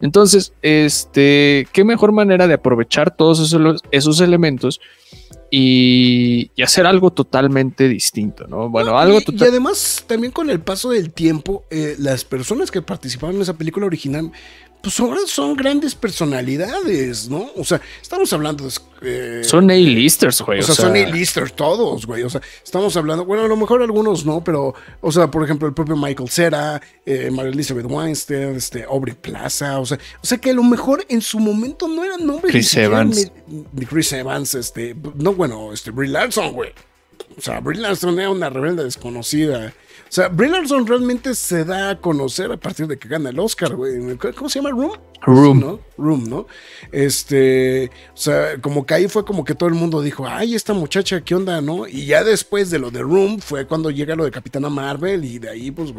Entonces, este, qué mejor manera de aprovechar todos esos, esos elementos y, hacer algo totalmente distinto, ¿no? Bueno, algo Y además, también con el paso del tiempo, eh, las personas que participaron en esa película original pues ahora son grandes personalidades, ¿no? O sea, estamos hablando de... Eh, son A-listers, güey. O, sea, son A-listers todos, güey. O sea, estamos hablando, bueno, a lo mejor algunos no, pero, o sea, por ejemplo, el propio Michael Cera, eh, María Elizabeth Weinstein, este, Aubrey Plaza, o sea, o sea, que a lo mejor en su momento no eran nombres Chris Evans. De Chris Evans, este, no, bueno, este, Brie Larson, güey. O sea, Brie Larson era una rebelde desconocida. O sea, Brie Larson realmente se da a conocer a partir de que gana el Oscar, güey. ¿Cómo se llama? Room. Room. ¿no? Room, ¿no? Este, o sea, como que ahí fue como que todo el mundo dijo, ay, esta muchacha, ¿qué onda, no? Y ya después de lo de Room fue cuando llega lo de Capitana Marvel y de ahí, pues,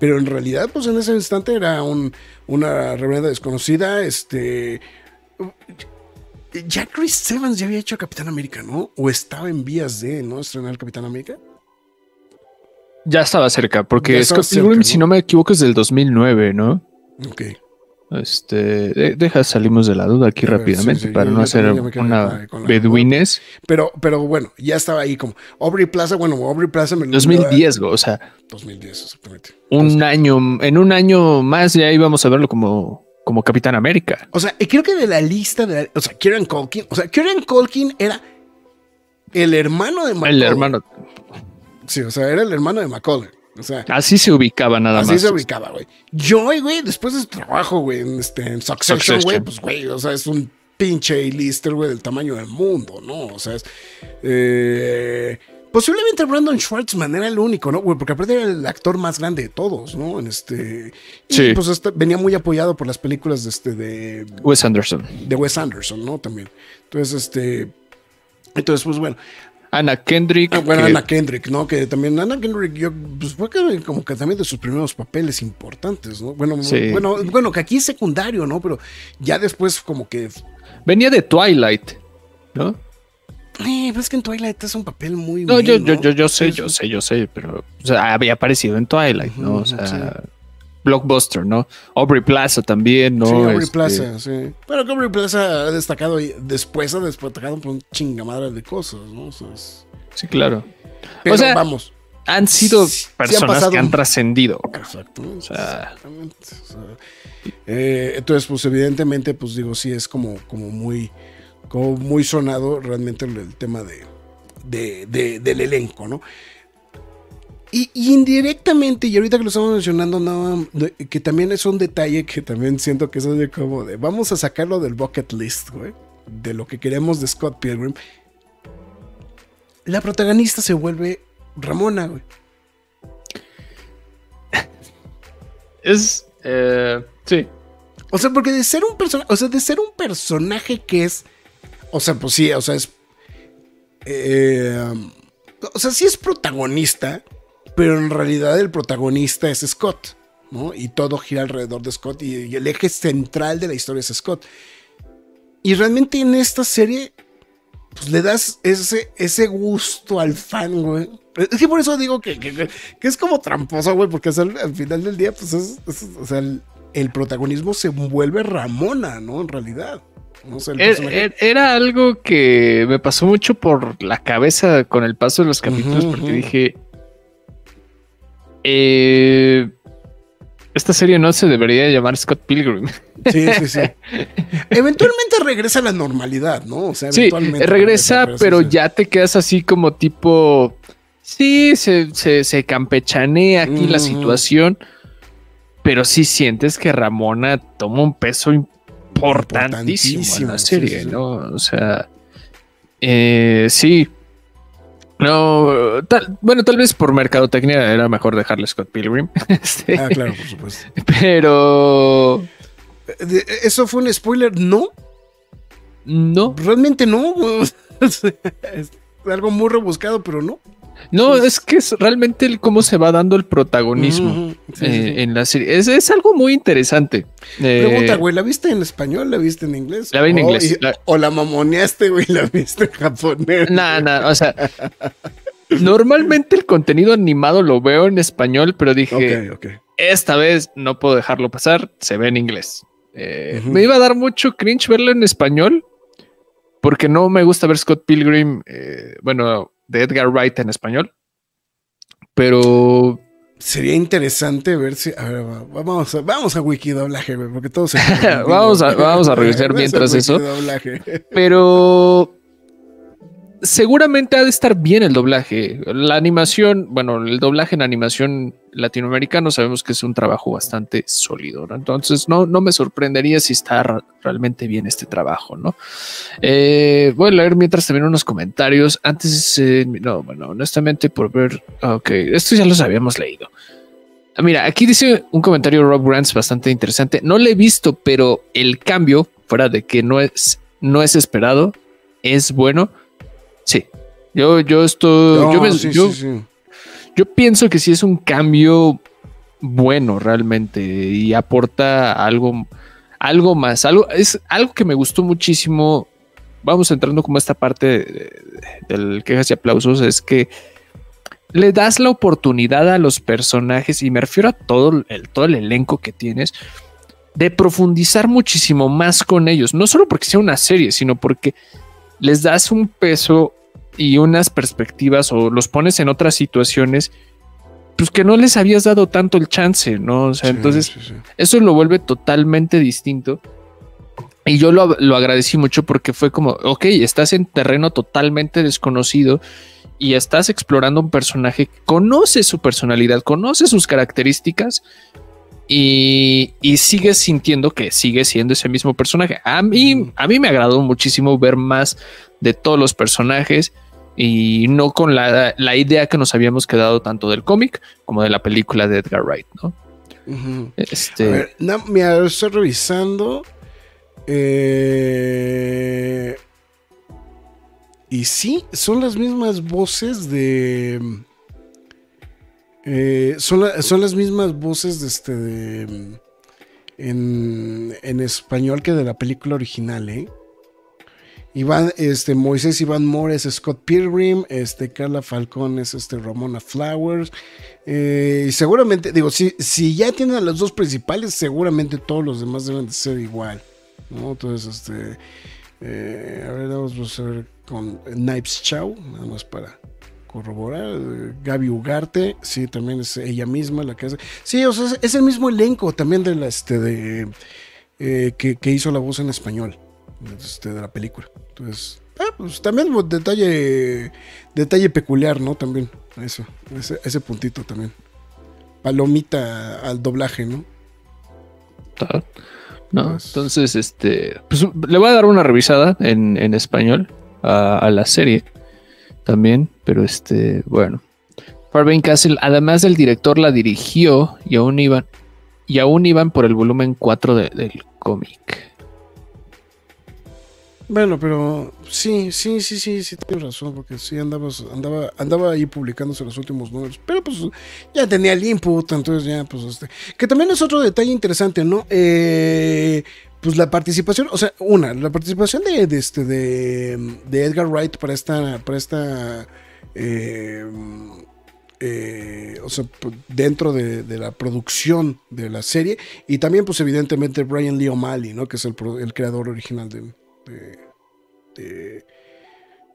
pero en realidad, pues en ese instante era un, una reverenda desconocida, este... Ya Chris Evans ya había hecho a Capitán América, ¿no? O estaba en vías de, ¿no? Estrenar Capitán América. Ya estaba cerca, porque Scott Pilgrim, si no me equivoco, es del 2009, ¿no? Ok. Este, deja, salimos de la duda aquí rápidamente para no hacer una beduines. Pero, pero bueno, ya estaba ahí como Aubrey Plaza, bueno, Aubrey Plaza me 2010, o sea. 2010, exactamente. Un año, en un año más ya íbamos a verlo como, como Capitán América. O sea, y creo que de la lista de, o sea, Kieran Culkin, o sea, Kieran Culkin era el hermano de El hermano. Sí, o sea, era el hermano de Macaulay. O sea, así se ubicaba nada más. Así se ubicaba, güey. Yo, güey, después de su trabajo, güey, en, este, en Succession, güey, pues, güey, o sea, es un pinche lister, güey, del tamaño del mundo, ¿no? O sea, es. Eh, posiblemente Brandon Schwartzman era el único, ¿no? Güey, porque aparte era el actor más grande de todos, ¿no? En este. Y sí. pues este, venía muy apoyado por las películas de este. de Wes Anderson. De Wes Anderson, ¿no? También. Entonces, este. Entonces, pues bueno, Ana Kendrick. Ah, bueno, Ana Kendrick, ¿no? Que también Ana Kendrick, yo, pues fue como que también de sus primeros papeles importantes, ¿no? Bueno, bueno, bueno, que aquí es secundario, ¿no? Pero ya después como que... Venía de Twilight, ¿no? Eh, pero es que en Twilight es un papel muy... No, yo, yo, yo, yo sé, yo sé, yo sé, pero o sea, había aparecido en Twilight, ¿no? O sea... blockbuster, ¿no? Aubrey Plaza también, ¿no? Sí, Aubrey este, Plaza, sí. Pero Aubrey Plaza ha destacado y después ha destacado por un chingamadre de cosas, ¿no? sí, claro. Pero o sea, vamos. Han sido personas que han trascendido. Exacto. O sea, exactamente. Eh, entonces, pues evidentemente, pues digo, sí es como, como muy, como muy sonado realmente el, tema de, de, del elenco, ¿no? Y, indirectamente, y ahorita que lo estamos mencionando, no, que también es un detalle que también siento que es de como de, vamos a sacarlo del bucket list, güey, de lo que queremos de Scott Pilgrim. La protagonista se vuelve Ramona, güey. Es, eh, sí. O sea, porque de ser un personaje, o sea, de ser un personaje que es, o sea, pues sí, o sea, es, eh, o sea, sí es protagonista, pero en realidad el protagonista es Scott, ¿no? Y todo gira alrededor de Scott y, el eje central de la historia es Scott. Y realmente en esta serie, pues le das ese, ese gusto al fan, güey. Es que por eso digo que, es como tramposo, güey, porque al, final del día, pues es, o sea, el, protagonismo se vuelve Ramona, ¿no? En realidad. era, algo que me pasó mucho por la cabeza con el paso de los capítulos, porque dije, eh, esta serie no se debería llamar Scott Pilgrim. Sí, sí, sí. eventualmente regresa a la normalidad, ¿no? O sea, eventualmente regresa, pero, ya te quedas así como tipo. Sí, se, campechanea aquí la situación, pero sí sientes que Ramona toma un peso importantísimo, en la serie, ¿no? O sea, eh, sí, no, tal, bueno, tal vez por mercadotecnia era mejor dejarle Scott Pilgrim. Este, ah, claro, por supuesto. Pero. ¿Eso fue un spoiler? No. No. Realmente no. es algo muy rebuscado, pero no. No, es que es realmente el cómo se va dando el protagonismo eh, en la serie. Es, algo muy interesante. Pregunta, eh, güey, ¿la viste en español? ¿La viste en inglés? La vi en inglés. O la mamoneaste, güey, la viste en japonés. No, no, o sea. normalmente el contenido animado lo veo en español, pero dije, esta vez no puedo dejarlo pasar, se ve en inglés. Eh, me iba a dar mucho cringe verlo en español, porque no me gusta ver Scott Pilgrim, bueno, de Edgar Wright en español. Pero sería interesante ver si. A ver, vamos a, vamos a wiki doblaje, porque todos se. vamos, a, vamos a revisar mientras eso. Pero seguramente ha de estar bien el doblaje. La animación, bueno, el doblaje en animación latinoamericano sabemos que es un trabajo bastante sólido, Entonces no, no me sorprendería si está realmente bien este trabajo, ¿no? Eh, voy a leer mientras también unos comentarios. Antes, eh, no, bueno, honestamente por ver, ok, esto ya los habíamos leído. Ah, mira, aquí dice un comentario Rob Grants bastante interesante. No lo he visto, pero el cambio, fuera de que no es, no es esperado, es bueno Sí. Yo, yo estoy. yo, pienso que sí es un cambio bueno realmente y aporta algo, algo más. Algo, es algo que me gustó muchísimo. Vamos entrando como esta parte del quejas y aplausos. Es que le das la oportunidad a los personajes, y me refiero a todo el, todo el elenco que tienes, de profundizar muchísimo más con ellos. No solo porque sea una serie, sino porque les das un peso y unas perspectivas o los pones en otras situaciones, pues que no les habías dado tanto el chance, ¿no? O sea, entonces eso lo vuelve totalmente distinto. Y yo lo, lo, agradecí mucho porque fue como, ok, estás en terreno totalmente desconocido y estás explorando un personaje que conoce su personalidad, conoce sus características y, y sigues sintiendo que sigue siendo ese mismo personaje. A mí, a mí me agradó muchísimo ver más de todos los personajes y no con la, idea que nos habíamos quedado tanto del cómic como de la película de Edgar Wright, ¿no? Este. A ver, me estoy revisando. Eh, y sí, son las mismas voces de. Eh, son, son, las mismas voces este. en, en, español que de la película original, ¿eh? Iván, este, Moisés Iván Moore es Scott Pilgrim, este, Carla Falcón es este, Ramona Flowers. Eh, y seguramente, digo, si, si ya tienen a los dos principales, seguramente todos los demás deben de ser igual. Entonces, este, eh, a ver, vamos a ver con Knives Chow, nada más para corroborar. Gaby Ugarte, sí, también es ella misma la que hace. Sí, o sea, es, el mismo elenco también de la, este, de, eh, que, que hizo la voz en español este, de la película. Entonces, Ah, pues también detalle, detalle peculiar, ¿no? También, eso, ese, ese puntito también. Palomita al doblaje, ¿no? No, pues entonces, este, pues le voy a dar una revisada en, en español a, la serie también, pero este, bueno. Farben Castle, además del director, la dirigió y aún iban, y aún iban por el volumen 4 del cómic. Bueno, pero sí, sí, sí, sí, sí, tienes razón, porque sí andabas, andaba, andaba ahí publicándose los últimos números, pero pues ya tenía el input, entonces ya, pues este, que también es otro detalle interesante, ¿no? Eh, pues la participación, o sea, una, la participación de, este, de, Edgar Wright para esta, para esta, eh, eh, o sea, dentro de, la producción de la serie, y también, pues evidentemente Brian Lee O'Malley, ¿no? Que es el, el creador original de,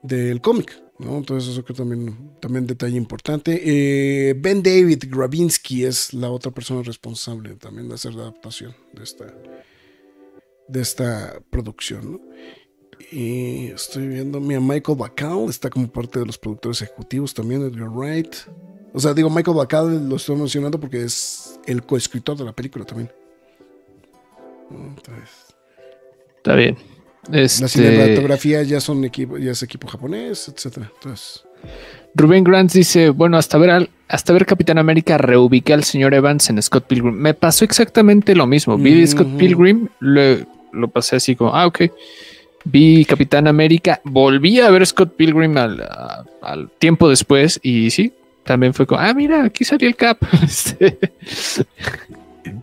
del cómic. ¿no? Entonces eso que también, también detalle importante. Eh, ben David Grabinski es la otra persona responsable también de hacer la adaptación de esta, de esta producción. Y estoy viendo, mira, Michael Bacall está como parte de los productores ejecutivos también, Edgar Wright. O sea, digo, Michael Bacall lo estoy mencionando porque es el coescritor de la película también. Está bien. La este, cinematografía ya son equipo, ya es equipo japonés, etcétera. Entonces. Rubén Grant dice, bueno, hasta ver hasta ver Capitán América reubiqué al señor Evans en Scott Pilgrim. Me pasó exactamente lo mismo. Vi Scott Pilgrim, lo pasé así como, ah, ok. Vi Capitán América, volví a ver Scott Pilgrim al, al tiempo después y sí, también fue como, ah, mira, aquí salió el Cap.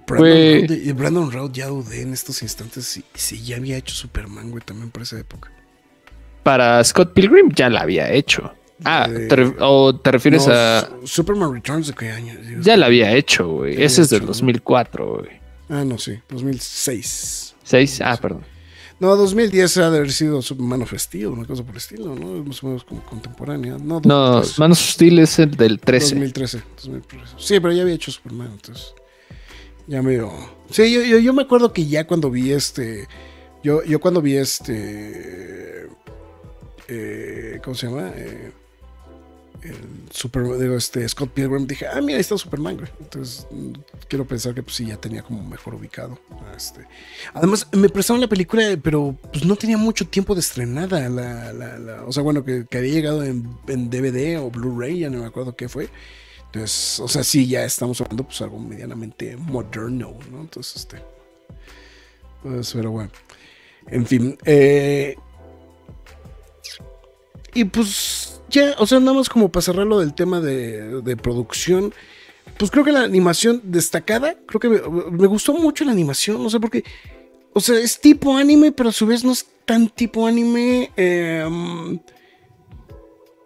Este, Brandon, Routh, ya dudé en estos instantes si, ya había hecho Superman, güey, también por esa época. Para Scott Pilgrim ya la había hecho. Ah, ¿o te refieres a. Superman Returns de qué año? ya la había hecho, güey. Ese es del 2004, güey. Ah, no, sí, 2006. ¿Seis? Ah, perdón. No, 2010 ha de haber sido Superman of Steel, una cosa por el estilo, ¿no? Más o menos como contemporánea. No, no Man of Steel es el del 13. 2013, 2013. Sí, pero ya había hecho Superman, entonces. Ya me dio. Sí, yo, yo, me acuerdo que ya cuando vi este. Yo, yo cuando vi este. Eh, ¿Cómo se llama? Eh, el Super, digo, este, Scott Pilgrim, dije, ah, mira, ahí está Superman, güey. Entonces, quiero pensar que pues sí, ya tenía como mejor ubicado. Este. Además, me prestaron la película, pero pues no tenía mucho tiempo de estrenada. La, la, o sea, bueno, que, había llegado en, en DVD o Blu-ray, ya no me acuerdo qué fue. Entonces, o sea, sí, ya estamos hablando pues algo medianamente moderno, ¿no? Entonces, este. Pues, pero bueno. En fin. Eh, y pues ya, o sea, nada más como para cerrar lo del tema de, de producción. Pues creo que la animación destacada, creo que me, gustó mucho la animación, no sé por qué. O sea, es tipo anime, pero a su vez no es tan tipo anime. Eh,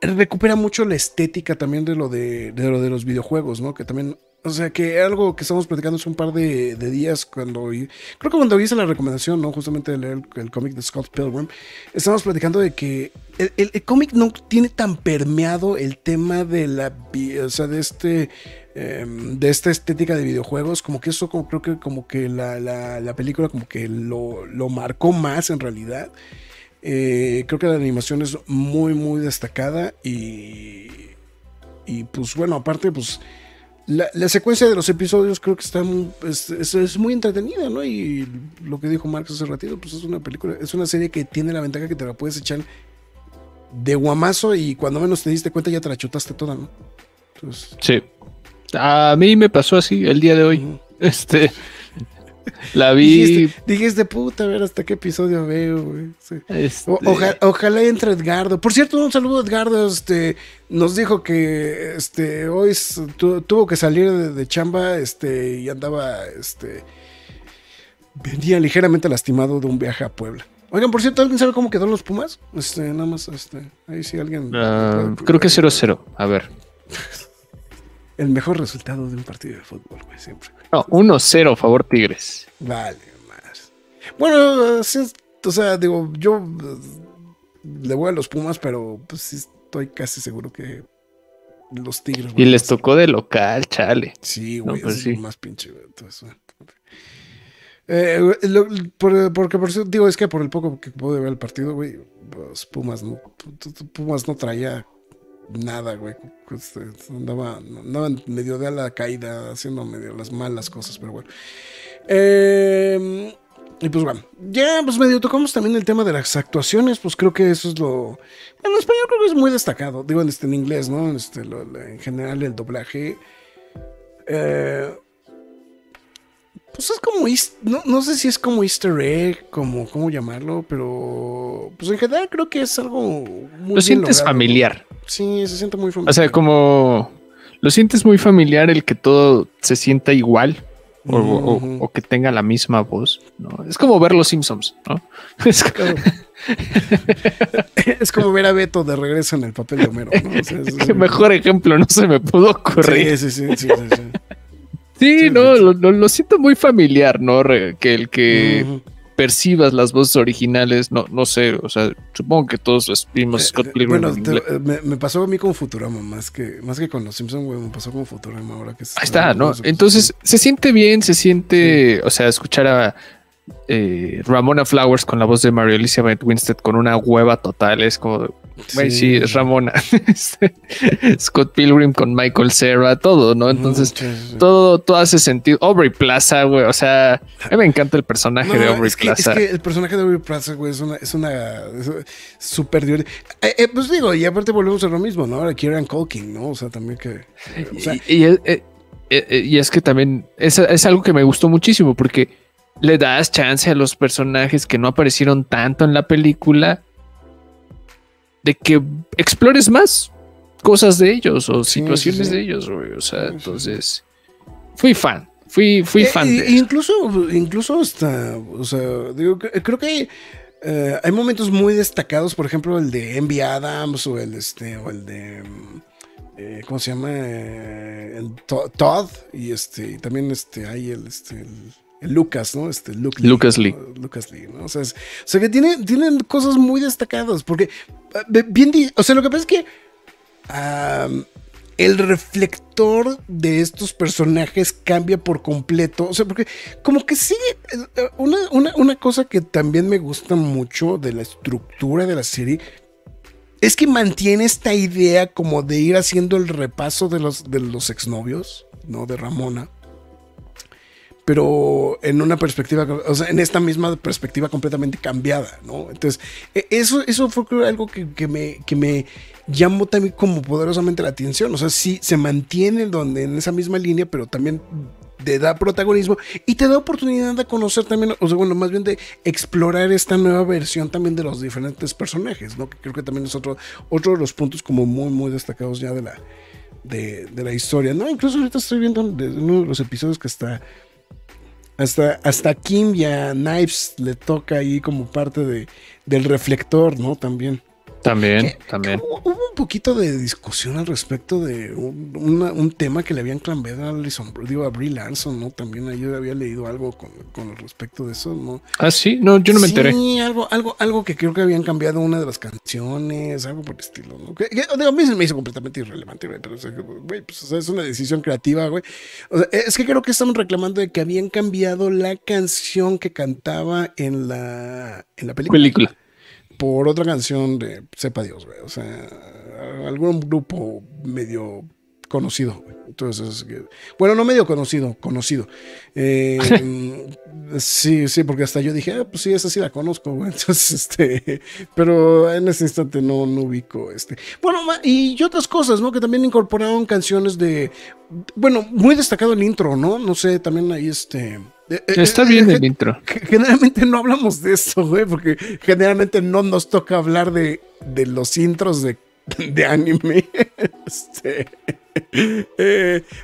recupera mucho la estética también de lo de, lo de los videojuegos, ¿no? Que también, o sea, que algo que estamos platicando hace un par de, días cuando, creo que cuando hice la recomendación, ¿no? Justamente de leer el, cómic de Scott Pilgrim, estamos platicando de que el, cómic no tiene tan permeado el tema de la, o sea, de este, em, de esta estética de videojuegos, como que eso como, creo que como que la, la película como que lo, lo marcó más en realidad. Eh, creo que la animación es muy, muy destacada y, y pues bueno, aparte, pues la, secuencia de los episodios creo que está es, muy entretenida, ¿no? Y lo que dijo Marx hace ratito, pues es una película, es una serie que tiene la ventaja que te la puedes echar de guamazo y cuando menos te diste cuenta ya te la chutaste toda, ¿no? sí. A mí me pasó así el día de hoy. Este, la vi. Dijiste, puta, a ver hasta qué episodio veo, güey. Este, ojalá entre Edgardo. Por cierto, un saludo a Edgardo. Este, nos dijo que este, hoy tuvo que salir de, chamba este, y andaba. Este, venía ligeramente lastimado de un viaje a Puebla. Oigan, por cierto, ¿alguien sabe cómo quedaron los Pumas? Este, nada más, este, ahí sí alguien. Ah, creo que 0-0. A ver. El mejor resultado de un partido de fútbol, güey, siempre. No, 1-0 favor Tigres. Vale, más. Bueno, o sea, digo, yo le voy a los Pumas, pero pues sí estoy casi seguro que los Tigres. Y les tocó de local, chale. Sí, güey, pues es más pinche. Entonces, Eh, porque por eso digo, es que por el poco que pude ver el partido, güey, pues Pumas no, Pumas no traía nada, güey. Este, andaba, medio de la caída, haciendo medio las malas cosas, pero bueno. Eh, y pues bueno, ya pues medio tocamos también el tema de las actuaciones, pues creo que eso es lo... En español creo que es muy destacado, digo en, este, en inglés, ¿no? Este, en general el doblaje. Eh, pues es como, no, no, sé si es como easter egg, como cómo llamarlo, pero pues en general creo que es algo muy... Lo sientes familiar. Sí, se siente muy familiar. O sea, como... Lo sientes muy familiar el que todo se sienta igual o, que tenga la misma voz. ¿no? Es como ver los Simpsons, ¿no? Es como, ver a Beto de regreso en el papel de Homero. ¿no? mejor ejemplo no se me pudo ocurrir. Sí, sí, sí. Sí, no, lo, siento muy familiar, ¿no? Que el que percibas las voces originales, no, no sé, o sea, supongo que todos los vimos eh, Scott eh, Pilgrim. Bueno, me, pasó a mí con Futurama, más que, más que con los Simpsons, güey, me pasó con Futurama ahora que Ahí está, ¿no? Entonces, se siente bien, se siente, o sea, escuchar a eh, Ramona Flowers con la voz de Mario Elizabeth Winstead con una hueva total. Es como, sí, es Ramona. Este, Scott Pilgrim con Michael Cera, todo, ¿no? Entonces, todo, todo hace sentido. Aubrey Plaza, güey. O sea, a mí me encanta el personaje de Aubrey Plaza. Es que el personaje de Aubrey Plaza, güey, es una, es una súper eh, eh, pues digo, y aparte volvemos a lo mismo, ¿no? Ahora Kieran Culkin, ¿no? O sea, también que. y, y, es que también es, es algo que me gustó muchísimo porque le das chance a los personajes que no aparecieron tanto en la película de que explores más cosas de ellos o situaciones de ellos, O sea, entonces fui fan. Fui, fui eh, fan de incluso, incluso hasta, o sea, digo, creo que eh, hay momentos muy destacados, por ejemplo, el de Envy Adams o el este, o el de eh, ¿cómo se llama? el Todd y este, y también este, hay el este el, Lucas, ¿no? Este, Lucas Lee. Lucas Lee, ¿no? O sea, que tiene, tienen cosas muy destacadas, porque, eh, bien, o sea, lo que pasa es que el reflector de estos personajes cambia por completo, o sea, porque como que sí, eh, una, una cosa que también me gusta mucho de la estructura de la serie, es que mantiene esta idea como de ir haciendo el repaso de los, de los exnovios, ¿no? De Ramona pero en una perspectiva, o sea, en esta misma perspectiva completamente cambiada, ¿no? Entonces, e, eso, eso fue algo que, me, que me llamó también como poderosamente la atención, o sea, sí se mantiene donde, en esa misma línea, pero también te da protagonismo y te da oportunidad de conocer también, o sea, bueno, más bien de explorar esta nueva versión también de los diferentes personajes, ¿no? Que creo que también es otro, de los puntos como muy, muy destacados ya de la, de, la historia, ¿no? Incluso ahorita estoy viendo uno de los episodios que está hasta, hasta Kim y a Knives le toca ahí como parte de, del reflector, ¿no? También. También, también. Hubo, un poquito de discusión al respecto de un, tema que le habían cambiado a Alison, digo, a Brie Larson, ¿no? También yo había leído algo con, con respecto de eso, ¿no? Ah, sí, no, yo no me enteré. Sí, algo, algo, algo que creo que habían cambiado una de las canciones, algo por el estilo, ¿no? Que, digo, a mí se me hizo completamente irrelevante, güey, pero, güey, pues, es una decisión creativa, güey. O sea, es que creo que estamos reclamando de que habían cambiado la canción que cantaba en la, en la película. Película por otra canción de sepa Dios, güey. O sea, algún grupo medio conocido. Entonces, bueno, no medio conocido, conocido. Eh, sí, sí, porque hasta yo dije, ah, pues sí, esa sí la conozco, güey. Entonces, este, pero en ese instante no, no ubico, este. Bueno, y otras cosas, ¿no? Que también incorporaron canciones de, bueno, muy destacado el intro, ¿no? No sé, también ahí, este eh, eh, Está bien el intro. Generalmente no hablamos de eso, güey, porque generalmente no nos toca hablar de, los intros de, anime. Este,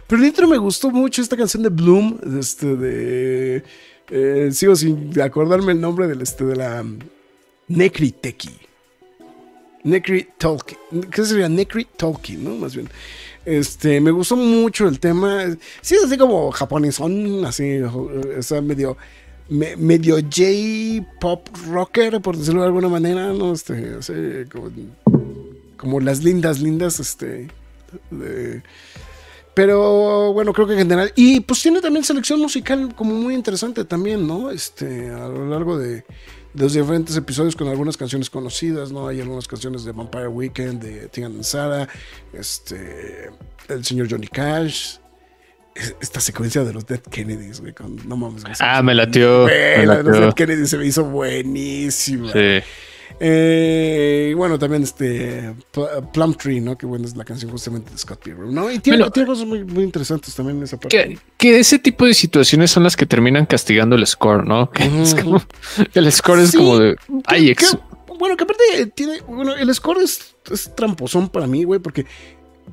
pero el intro me gustó mucho, esta canción de Bloom, este, de... sigo sin acordarme el nombre del, este, de la Necri Teki. Necri Tolkien. ¿Qué sería? Necri Tolkien, ¿no? Más bien. Este, me gustó mucho el tema. Sí, es así como japonesón, así, o sea, medio, medio J-pop rocker, por decirlo de alguna manera, ¿no? Este, como, las lindas, lindas, este, Pero bueno, creo que en general. Y pues tiene también selección musical como muy interesante también, ¿no? Este, a lo largo de, los diferentes episodios con algunas canciones conocidas, ¿no? Hay algunas canciones de Vampire Weekend, de Tina Sara, este, el señor Johnny Cash. Esta secuencia de los Dead Kennedys, güey, con, no mames. Ah, me latió. la de los Dead Kennedys se me hizo buenísima. Sí. Eh, y bueno, también este Plum Tree, ¿no? Que bueno, es la canción justamente de Scott Pilgrim, ¿no? Y tiene, cosas muy, muy, interesantes también en esa parte. Que, ese tipo de situaciones son las que terminan castigando el score, ¿no? el score es como de... Ay, bueno, que aparte tiene... Bueno, el score es, es tramposón para mí, güey, porque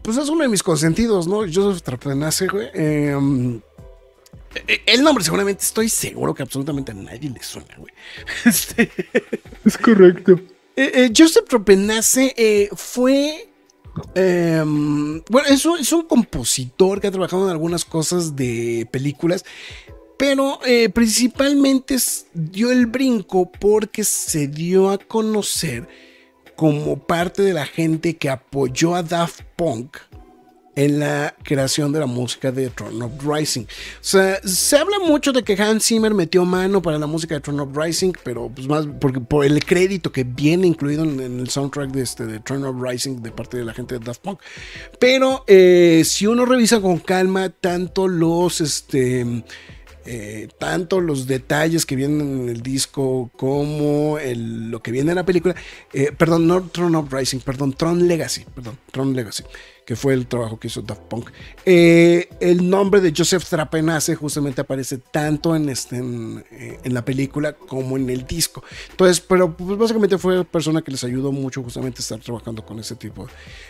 pues es uno de mis consentidos, ¿no? Joseph Trapenace, güey. Eh, eh, el nombre seguramente estoy seguro que absolutamente a nadie le suena, güey. Este, es correcto. Eh, eh, Joseph Tropenace fue... Em, bueno, es un, es un, compositor que ha trabajado en algunas cosas de películas, pero principalmente dio el brinco porque se dio a conocer como parte de la gente que apoyó a Daft Punk en la creación de la música de Throne of Rising. O sea, se habla mucho de que Hans Zimmer metió mano para la música de Throne of Rising, pero pues más porque, por el crédito que viene incluido en, el soundtrack de, este, de of Rising de parte de la gente de Daft Punk. Pero eh, si uno revisa con calma tanto los... Este, eh, tanto los detalles que vienen en el disco como lo que viene en la película, eh, perdón, no Throne of Rising, perdón, Tron Legacy, perdón, Tron Legacy que fue el trabajo que hizo Daft Punk. Eh, el nombre de Joseph Trapenace justamente aparece tanto en, este, eh, en, la película como en el disco. Entonces, pero pues básicamente fue persona que les ayudó mucho justamente a estar trabajando con ese tipo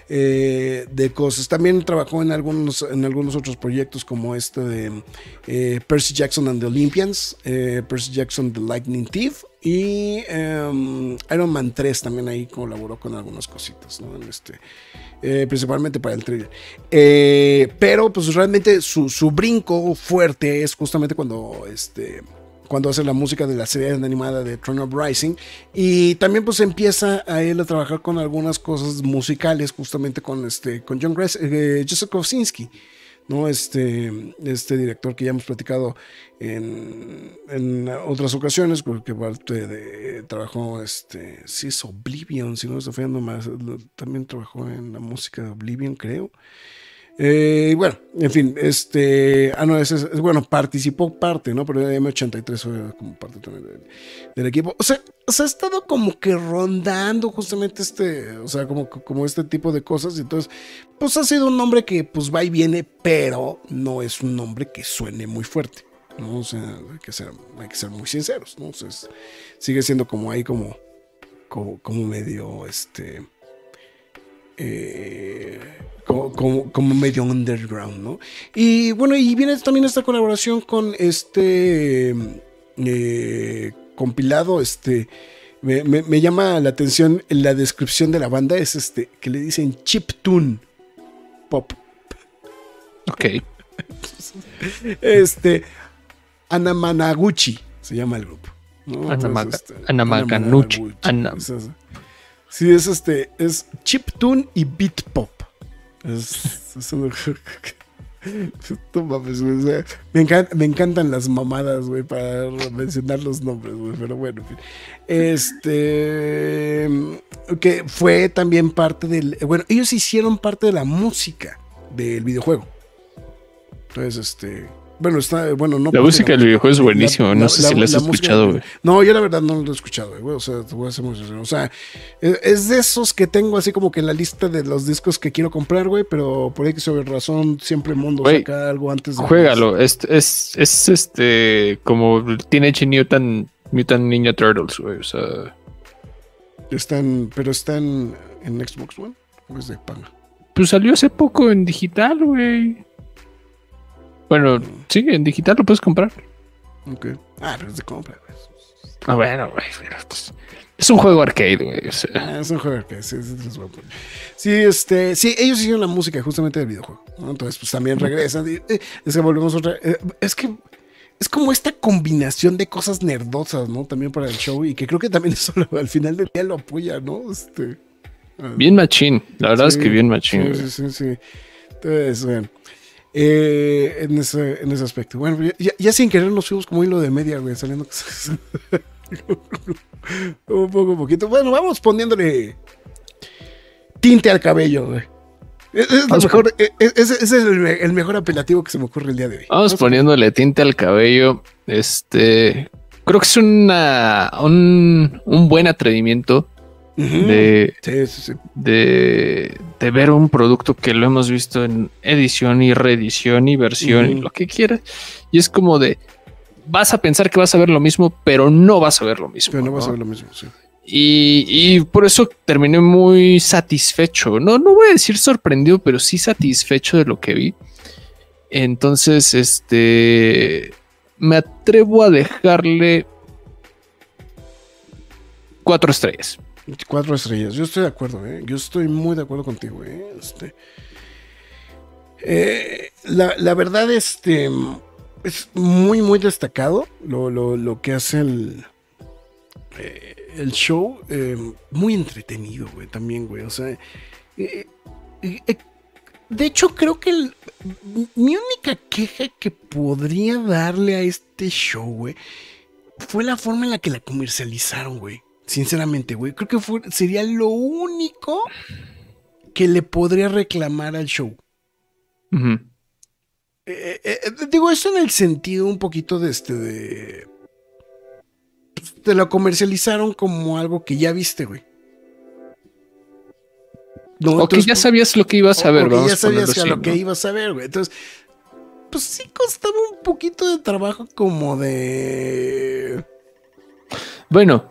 eh, de cosas. También trabajó en algunos, en algunos otros proyectos como este de Percy Jackson and the Olympians, Percy Jackson The Lightning Thief y em, Iron Man 3 también ahí colaboró con algunas cositas, ¿no? este, eh, principalmente para el trailer. Eh, pero pues realmente su, su, brinco fuerte es justamente cuando, este, cuando hace la música de la serie animada de Throne of Rising. Y también pues empieza a él a trabajar con algunas cosas musicales justamente con, este, con John eh, Joseph Kosinski. ¿No? Este, este director que ya hemos platicado en, en otras ocasiones, porque parte de, trabajó, este, sí es Oblivion, si no estoy fallando más, también trabajó en la música de Oblivion, creo. Eh, bueno, en fin, este. Ah, no, es, bueno, participó parte, ¿no? Pero M83 fue como parte también del, equipo. O sea, ha estado como que rondando justamente este, o sea, como, como este tipo de cosas. Y entonces, pues ha sido un nombre que pues va y viene, pero no es un nombre que suene muy fuerte, ¿no? O sea, hay que ser, hay que ser muy sinceros, ¿no? O sea, sigue siendo como ahí, como, como, como medio, este. Eh, como, medio underground, ¿no? Y bueno, y viene también esta colaboración con este eh, compilado, este, me, llama la atención la descripción de la banda, es este, que le dicen chip tune pop. Ok. este, Anamanaguchi se llama el grupo. ¿no? Este, Anamaganuchi. Sí, es este, es chiptune y beat pop. Es, es un... güey. me, me, encantan las mamadas, güey, para mencionar los nombres, güey. Pero bueno, Este. Que fue también parte del. Bueno, ellos hicieron parte de la música del videojuego. Entonces, este. Bueno, está, bueno, no. La música del videojuego es buenísimo, no sé si la has escuchado, güey. No, yo la verdad no lo he escuchado, güey. O sea, te voy a hacer muy O sea, es de esos que tengo así como que en la lista de los discos que quiero comprar, güey, pero por ahí que sobre razón siempre Mundo saca algo antes de. Juégalo, es, es, es este como Teenage Mutant, Mutant Ninja Turtles, güey. O sea. Están, pero están en Xbox One o es de pana. Pues salió hace poco en digital, güey. Bueno, sí, en digital lo puedes comprar. Ok. Ah, pero es de compra, güey. Ah, bueno, güey. Pues, es un juego arcade, güey. Ah, es un juego arcade, sí, sí, este, sí, ellos hicieron la música justamente del videojuego. Entonces, pues también regresan. Eh, es que volvemos otra. Eh, es que es como esta combinación de cosas nerdosas, ¿no? También para el show y que creo que también eso al final del día lo apoya, ¿no? Este, bien machín, la verdad es que bien machín. Sí, sí, sí, Entonces, bueno. Eh, en, ese, en ese aspecto. Bueno, ya, sin querer nos fuimos como hilo de media, güey, saliendo un poco, un poquito. Bueno, vamos poniéndole tinte al cabello, güey. Es, mejor, ese es el, mejor apelativo que se me ocurre el día de hoy. Vamos, poniéndole tinte al cabello. Este, creo que es una, un, un buen atrevimiento de, de, de, ver un producto que lo hemos visto en edición y reedición y versión y lo que quieras. Y es como de, vas a pensar que vas a ver lo mismo, pero no vas a ver lo mismo. Pero no, vas a ver lo mismo, sí. Y, y, por eso terminé muy satisfecho. No, no voy a decir sorprendido, pero sí satisfecho de lo que vi. Entonces, este me atrevo a dejarle cuatro estrellas. Cuatro estrellas. Yo estoy de acuerdo, ¿eh? Yo estoy muy de acuerdo contigo, ¿eh? Este, eh, la, verdad, este, es muy, muy destacado lo, que hace el, eh, el show. muy entretenido, güey, también, güey. O sea, de hecho, creo que mi única queja que podría darle a este show, güey, fue la forma en la que la comercializaron, güey. Sinceramente, güey. Creo que fue, sería lo único que le podría reclamar al show. Eh, eh, eh, digo, eso en el sentido un poquito de este de. Te lo comercializaron como algo que ya viste, güey. No, o que ya sabías lo que ibas a ver, güey. ya sabías lo que ibas a ver, güey. Entonces, pues sí costaba un poquito de trabajo como de. Bueno,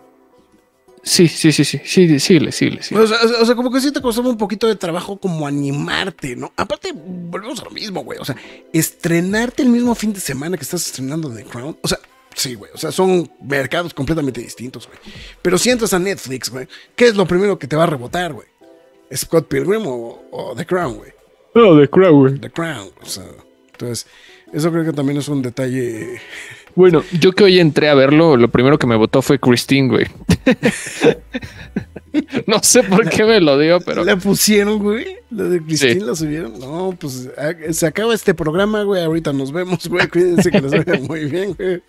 Sí, sí, sí, sí, sí, síguele, síguele, O, sea, como que sí te costaba un poquito de trabajo como animarte, ¿no? Aparte, volvemos a lo mismo, güey. O sea, estrenarte el mismo fin de semana que estás estrenando The Crown. O sea, sí, güey. O sea, son mercados completamente distintos, güey. Pero si entras a Netflix, güey, ¿qué es lo primero que te va a rebotar, güey? ¿Scott Pilgrim o, The Crown, güey? Oh, The Crown, güey. The Crown. O sea, entonces, eso creo que también es un detalle bueno, yo que hoy entré a verlo, lo primero que me votó fue Christine, güey. no sé por qué me lo dio, pero. ¿La pusieron, güey? ¿Lo de Christine la subieron? No, pues se acaba este programa, güey. Ahorita nos vemos, güey. Cuídense que les vaya muy bien, güey.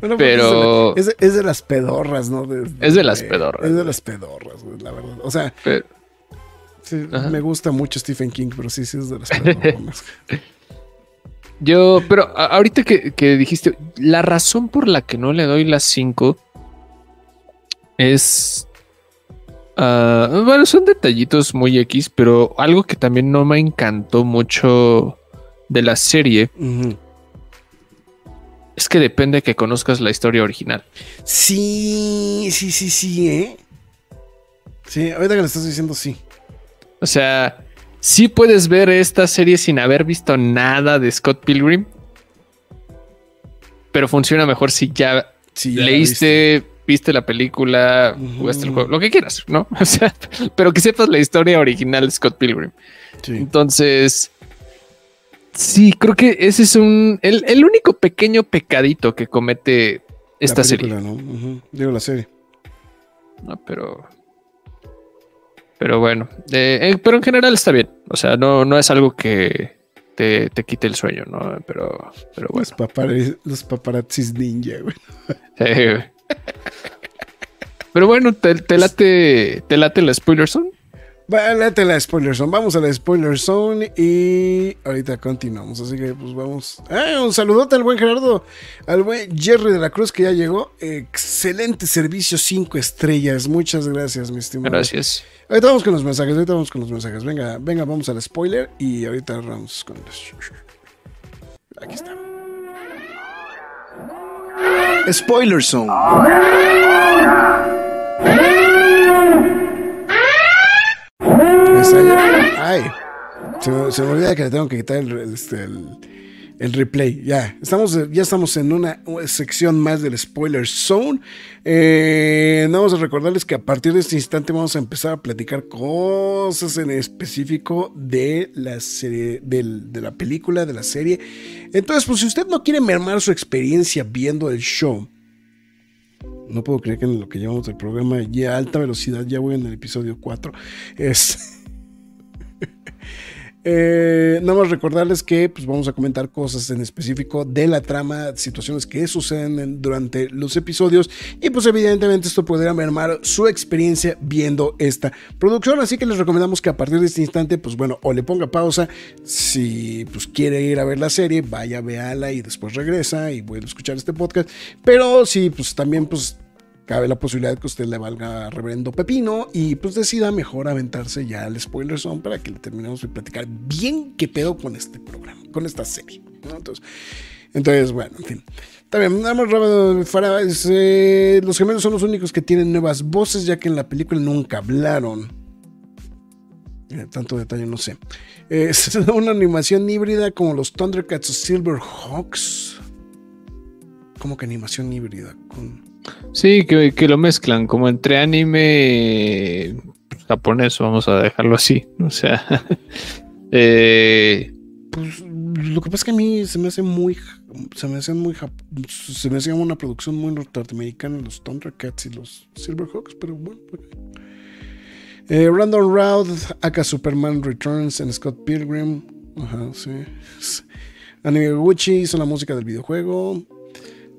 Bueno, pues, pero. Es de, las pedorras, ¿no? es de las pedorras. Es de las pedorras, güey, la verdad. O sea. Sí, me gusta mucho Stephen King, pero sí, sí es de las pedorras. Yo, pero ahorita que, dijiste, la razón por la que no le doy las 5 es... Ah, bueno, son detallitos muy X, pero algo que también no me encantó mucho de la serie es que depende que conozcas la historia original. Sí, sí, sí, sí, ¿eh? Sí, ahorita que le estás diciendo sí. O sea, sí puedes ver esta serie sin haber visto nada de Scott Pilgrim. Pero funciona mejor si ya, leíste, viste. la película, jugaste el juego, lo que quieras, ¿no? O sea, pero que sepas la historia original de Scott Pilgrim. Entonces, sí, creo que ese es un el, único pequeño pecadito que comete esta serie. ¿no? Digo la serie. No, pero pero bueno, eh, pero en general está bien. O sea, no, no es algo que te, quite el sueño, ¿no? Pero, pero bueno. Los, paparazzis ninja, güey. pero bueno, ¿te, late, ¿te late la spoiler zone? Vale, la spoiler zone. Vamos a la spoiler zone y ahorita continuamos. Así que pues vamos. Ah, un saludote al buen Gerardo, al buen Jerry de la Cruz que ya llegó. Excelente servicio, cinco estrellas. Muchas gracias, mi estimado. Gracias. Ahorita vamos con los mensajes, ahorita vamos con los mensajes. Venga, venga, vamos al spoiler y ahorita vamos con los... Aquí está. Spoiler Zone. Ay, se, me olvida que le tengo que quitar el, este, el el replay. Ya, estamos, ya estamos en una sección más del spoiler zone. Eh, vamos a recordarles que a partir de este instante vamos a empezar a platicar cosas en específico de la serie, de la película, de la serie. Entonces, pues si usted no quiere mermar su experiencia viendo el show, no puedo creer que en lo que llevamos del programa ya alta velocidad, ya voy en el episodio 4, es... Eh, nada más recordarles que pues, vamos a comentar cosas en específico de la trama, situaciones que suceden durante los episodios y pues evidentemente esto podría mermar su experiencia viendo esta producción, así que les recomendamos que a partir de este instante pues bueno, o le ponga pausa. Si pues quiere ir a ver la serie, vaya, véala y después regresa y vuelve a escuchar este podcast, pero si pues también pues cabe la posibilidad que usted le valga reverendo pepino y pues decida mejor aventarse ya al spoiler zone para que le terminemos de platicar bien qué pedo con este programa, con esta serie. Entonces, entonces, bueno, en fin. También, nada más eh, los gemelos son los únicos que tienen nuevas voces, ya que en la película nunca hablaron. Eh, tanto detalle no sé. Es una animación híbrida como los Thundercats o Silverhawks. Como que animación híbrida con Sí, que, lo mezclan como entre anime japonés, vamos a dejarlo así. O sea, eh, pues lo que pasa es que a mí se me hace muy, se me hace muy, se me hace una producción muy norteamericana los Thundercats y los Silverhawks, pero bueno. Pues. Eh, Random Route, aka Superman Returns en Scott Pilgrim. Ajá, sí. Anime Gucci hizo la música del videojuego.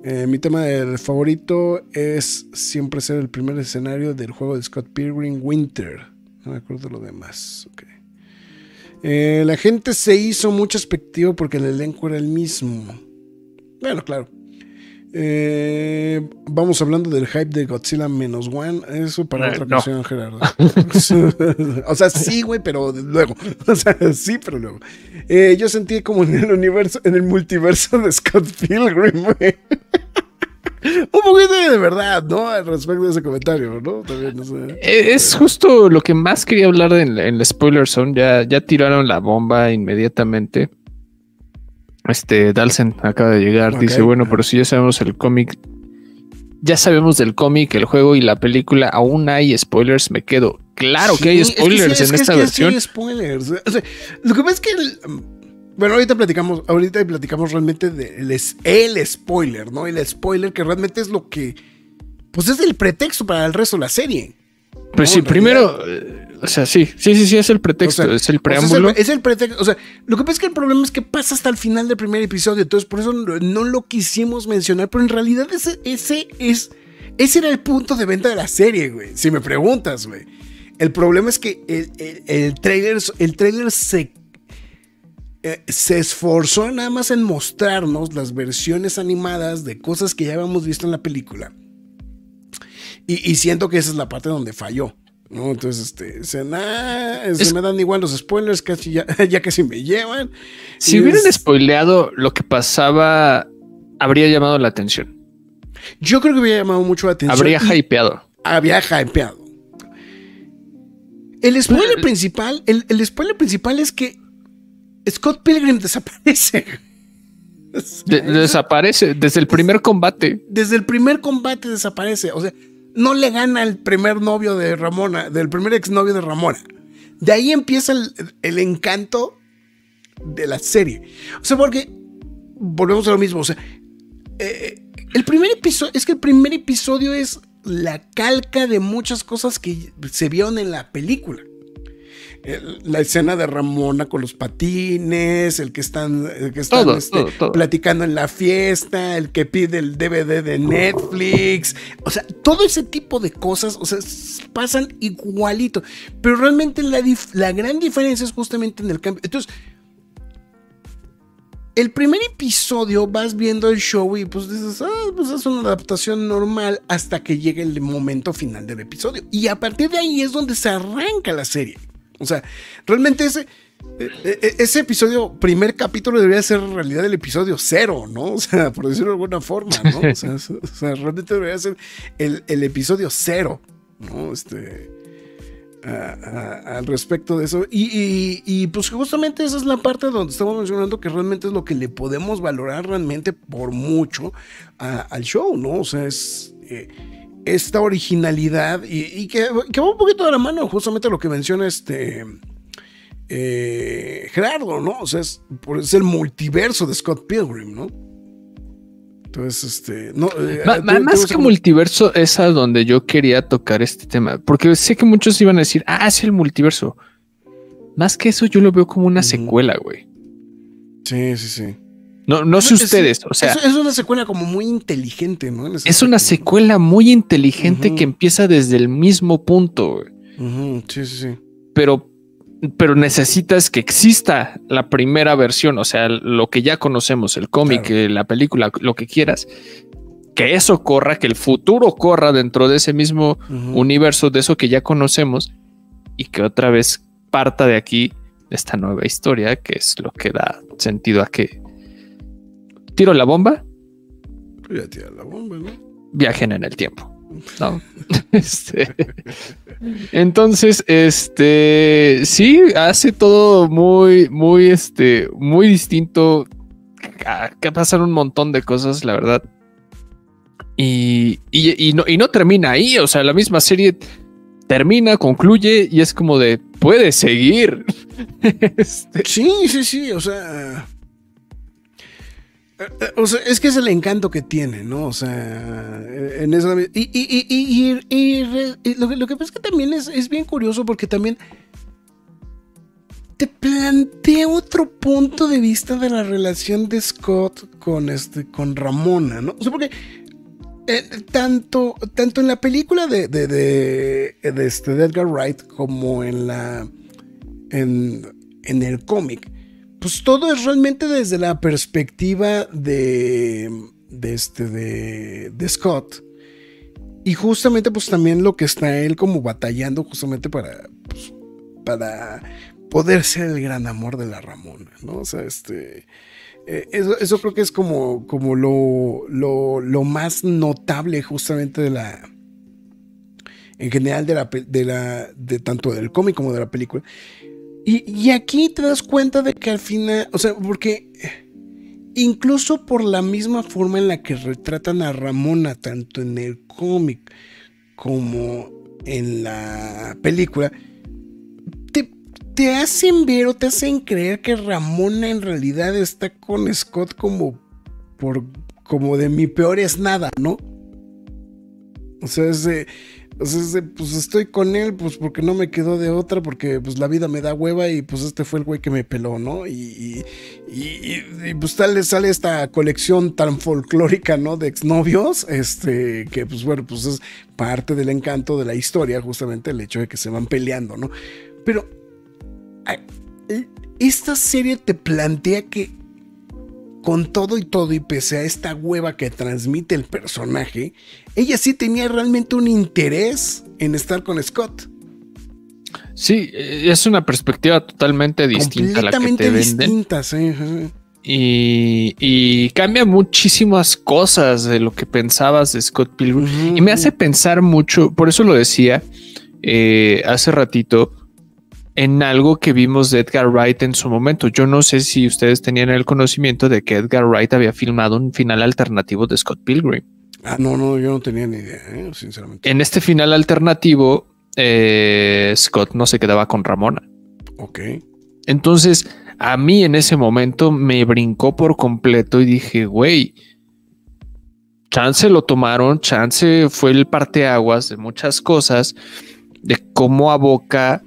Eh, mi tema del favorito es siempre ser el primer escenario del juego de Scott Pilgrim Winter. No me acuerdo lo demás. Eh, la gente se hizo mucho expectativo porque el elenco era el mismo. Bueno, claro. Eh, vamos hablando del hype de Godzilla menos one. Eso para otra ocasión, Gerardo. o sea, sí, güey, pero luego. O sea, sí, pero luego. yo sentí como en el universo, en el multiverso de Scott Pilgrim, güey. Un poquito de verdad, ¿no? Al respecto de ese comentario, ¿no? También, no sé. Eh, es justo lo que más quería hablar en, en la spoiler zone. Ya, ya tiraron la bomba inmediatamente. Este Dalsen acaba de llegar. Dice: Bueno, pero si ya sabemos el cómic, ya sabemos del cómic, el juego y la película, aún hay spoilers. Me quedo. Claro que hay spoilers en esta versión. hay spoilers. lo que pasa es que bueno, ahorita platicamos, ahorita platicamos realmente del el spoiler, ¿no? El spoiler que realmente es lo que, pues es el pretexto para el resto de la serie. Pues sí, primero, o sea, sí, sí, sí, sí, es el pretexto, es el preámbulo. es, el, pretexto, o sea, lo que pasa es que el problema es que pasa hasta el final del primer episodio, entonces por eso no, lo quisimos mencionar, pero en realidad ese, ese es, ese era el punto de venta de la serie, güey, si me preguntas, güey. El problema es que el, el, el trailer, el trailer se eh, se esforzó nada más en mostrarnos las versiones animadas de cosas que ya habíamos visto en la película. Y, siento que esa es la parte donde falló. ¿No? Entonces, este, se, me dan igual los spoilers, casi ya, ya casi me llevan. Si hubieran spoileado lo que pasaba, habría llamado la atención. Yo creo que habría llamado mucho la atención. Habría hypeado. Habría hypeado. El spoiler principal, el, el spoiler principal es que Scott Pilgrim desaparece. desaparece desde el primer combate. Desde el primer combate desaparece. O sea, no le gana el primer novio de Ramona, del primer exnovio de Ramona. De ahí empieza el, encanto de la serie. O sea, porque volvemos a lo mismo. O sea, eh, el primer episodio, es que el primer episodio es la calca de muchas cosas que se vieron en la película la escena de Ramona con los patines, el que están, que están este, platicando en la fiesta, el que pide el DVD de Netflix, o sea, todo ese tipo de cosas, o sea, pasan igualito, pero realmente la, la gran diferencia es justamente en el cambio. Entonces, el primer episodio vas viendo el show y pues dices, ah, pues es una adaptación normal hasta que llegue el momento final del episodio. Y a partir de ahí es donde se arranca la serie. O sea, realmente ese, e, e, ese episodio, primer capítulo, debería ser en realidad el episodio cero, ¿no? O sea, por decirlo de alguna forma, ¿no? O sea, realmente debería ser el, episodio cero, ¿no? Este. al respecto de eso. Y, pues justamente esa es la parte donde estamos mencionando que realmente es lo que le podemos valorar realmente por mucho al show, ¿no? O sea, es. Eh, esta originalidad y, que, va un poquito de la mano justamente lo que menciona este eh, Gerardo, ¿no? O sea, es, el multiverso de Scott Pilgrim, ¿no? Entonces, este, no, eh, más que multiverso es a donde yo quería tocar este tema, porque sé que muchos iban a decir, ah, es el multiverso. más que eso, yo lo veo como una secuela, güey. Sí, sí, sí. No, no sé ustedes, o sea. Es, una secuela como muy inteligente, ¿no? Es una secuela muy inteligente que empieza desde el mismo punto. Sí, sí, sí. Pero, pero necesitas que exista la primera versión, o sea, lo que ya conocemos, el cómic, eh, la película, lo que quieras. Que eso corra, que el futuro corra dentro de ese mismo universo, de eso que ya conocemos, y que otra vez parta de aquí esta nueva historia, que es lo que da sentido a que tiro la bomba. Ya tira la bomba, ¿no? Viajen en el tiempo. No. Este, entonces, este sí hace todo muy, muy, este, muy distinto. Que pasan un montón de cosas, la verdad. Y, y, no, y no termina ahí. O sea, la misma serie termina, concluye y es como de puede seguir. Este, sí, sí, sí. O sea, o sea, es que es el encanto que tiene, ¿no? O sea, en eso. Y, y, lo, que pasa es que también es, bien curioso porque también te plantea otro punto de vista de la relación de Scott con, este, con Ramona, ¿no? O sea, porque eh, tanto, tanto en la película de, de, este, Edgar Wright como en la. en, en el cómic pues todo es realmente desde la perspectiva de, de, este, de, Scott. Y justamente pues también lo que está él como batallando justamente para, pues, para poder ser el gran amor de la Ramona, ¿no? O sea, este... Eh, eso, creo que es como, como lo, lo, lo, más notable justamente de la... En general de la, de la... de tanto del cómic como de la película. Y, aquí te das cuenta de que al final, o sea, porque incluso por la misma forma en la que retratan a Ramona, tanto en el cómic como en la película, te, te, hacen ver o te hacen creer que Ramona en realidad está con Scott como por como de mi peor es nada, ¿no? O sea, es de, entonces, pues estoy con él, pues porque no me quedó de otra, porque pues la vida me da hueva y pues este fue el güey que me peló, ¿no? Y, y, pues tal le sale esta colección tan folclórica, ¿no? De exnovios, este, que pues bueno, pues es parte del encanto de la historia, justamente el hecho de que se van peleando, ¿no? Pero esta serie te plantea que con todo y todo y pese a esta hueva que transmite el personaje, ella sí tenía realmente un interés en estar con Scott. Sí, eh, es una perspectiva totalmente distinta a la que te venden. Distinta, sí. Y, cambia muchísimas cosas de lo que pensabas de Scott Pilgrim. Y me hace pensar mucho, por eso lo decía eh, hace ratito, en algo que vimos de Edgar Wright en su momento. Yo no sé si ustedes tenían el conocimiento de que Edgar Wright había filmado un final alternativo de Scott Pilgrim. Ah, no, no, yo no tenía ni idea, ¿eh? sinceramente. En este final alternativo, eh, Scott no se quedaba con Ramona. Ok. Entonces, a mí en ese momento me brincó por completo y dije, güey, chance lo tomaron, chance fue el parteaguas de muchas cosas, de cómo aboca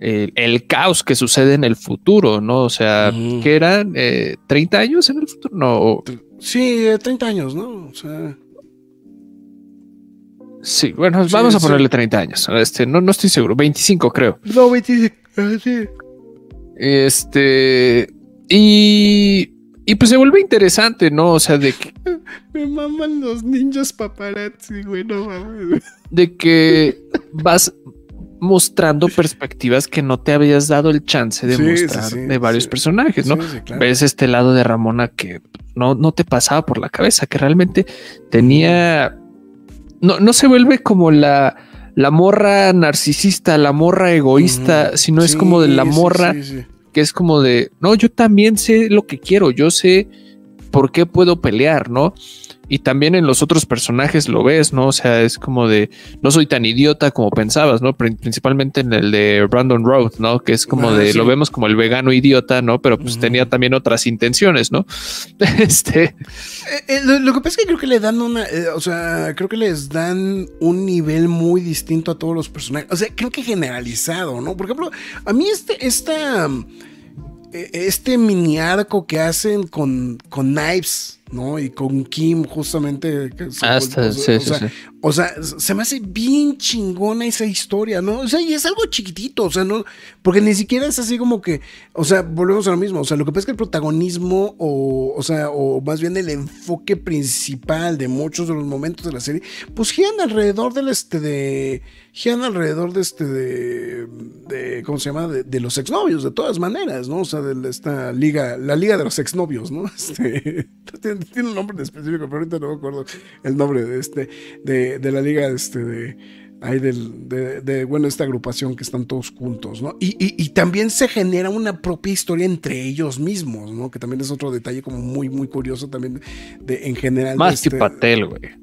el, caos que sucede en el futuro, ¿no? O sea, que eran 30 eh, años en el futuro, no. Sí, 30 años, ¿no? O sea. Sí, bueno, vamos a ponerle 30 años. Este, no, no estoy seguro, 25 creo. No, 25, ah, sí. Este, y, y pues se vuelve interesante, ¿no? O sea, de que... Me maman los ninjas paparazzi, güey, no mames. De que vas, mostrando perspectivas que no te habías dado el chance de mostrar de varios personajes, ¿no? Ves este lado de Ramona que no, no te pasaba por la cabeza, que realmente tenía. No, no se vuelve como la, la morra narcisista, la morra egoísta, sino es como de la morra que es como de no, yo también sé lo que quiero, yo sé por qué puedo pelear, ¿no? Y también en los otros personajes lo ves, ¿no? O sea, es como de, no soy tan idiota como pensabas, ¿no? Principalmente en el de Brandon Road, ¿no? Que es como ah, de, lo vemos como el vegano idiota, ¿no? Pero pues tenía también otras intenciones, ¿no? este. Eh, eh, lo, que pasa es que creo que le dan una, eh, o sea, creo que les dan un nivel muy distinto a todos los personajes. O sea, creo que generalizado, ¿no? Por ejemplo, a mí este, esta, este mini arco que hacen con, con Knives ¿no? Y con Kim, justamente. Hasta, o, sea, o sea, se me hace bien chingona esa historia, ¿no? O sea, y es algo chiquitito, o sea, no. Porque ni siquiera es así como que. O sea, volvemos a lo mismo. O sea, lo que pasa es que el protagonismo, o, o sea, o más bien el enfoque principal de muchos de los momentos de la serie, pues giran alrededor del este de giran alrededor de este, de, ¿cómo se llama? De, los exnovios, de todas maneras, ¿no? O sea, de esta liga, la liga de los exnovios, ¿no? Este, tiene, un nombre específico, pero ahorita no me acuerdo el nombre de este, de, la liga, este, de, hay del, de, bueno, esta agrupación que están todos juntos, ¿no? Y, y, también se genera una propia historia entre ellos mismos, ¿no? Que también es otro detalle como muy, muy curioso también de, en general. Más este, Patel, güey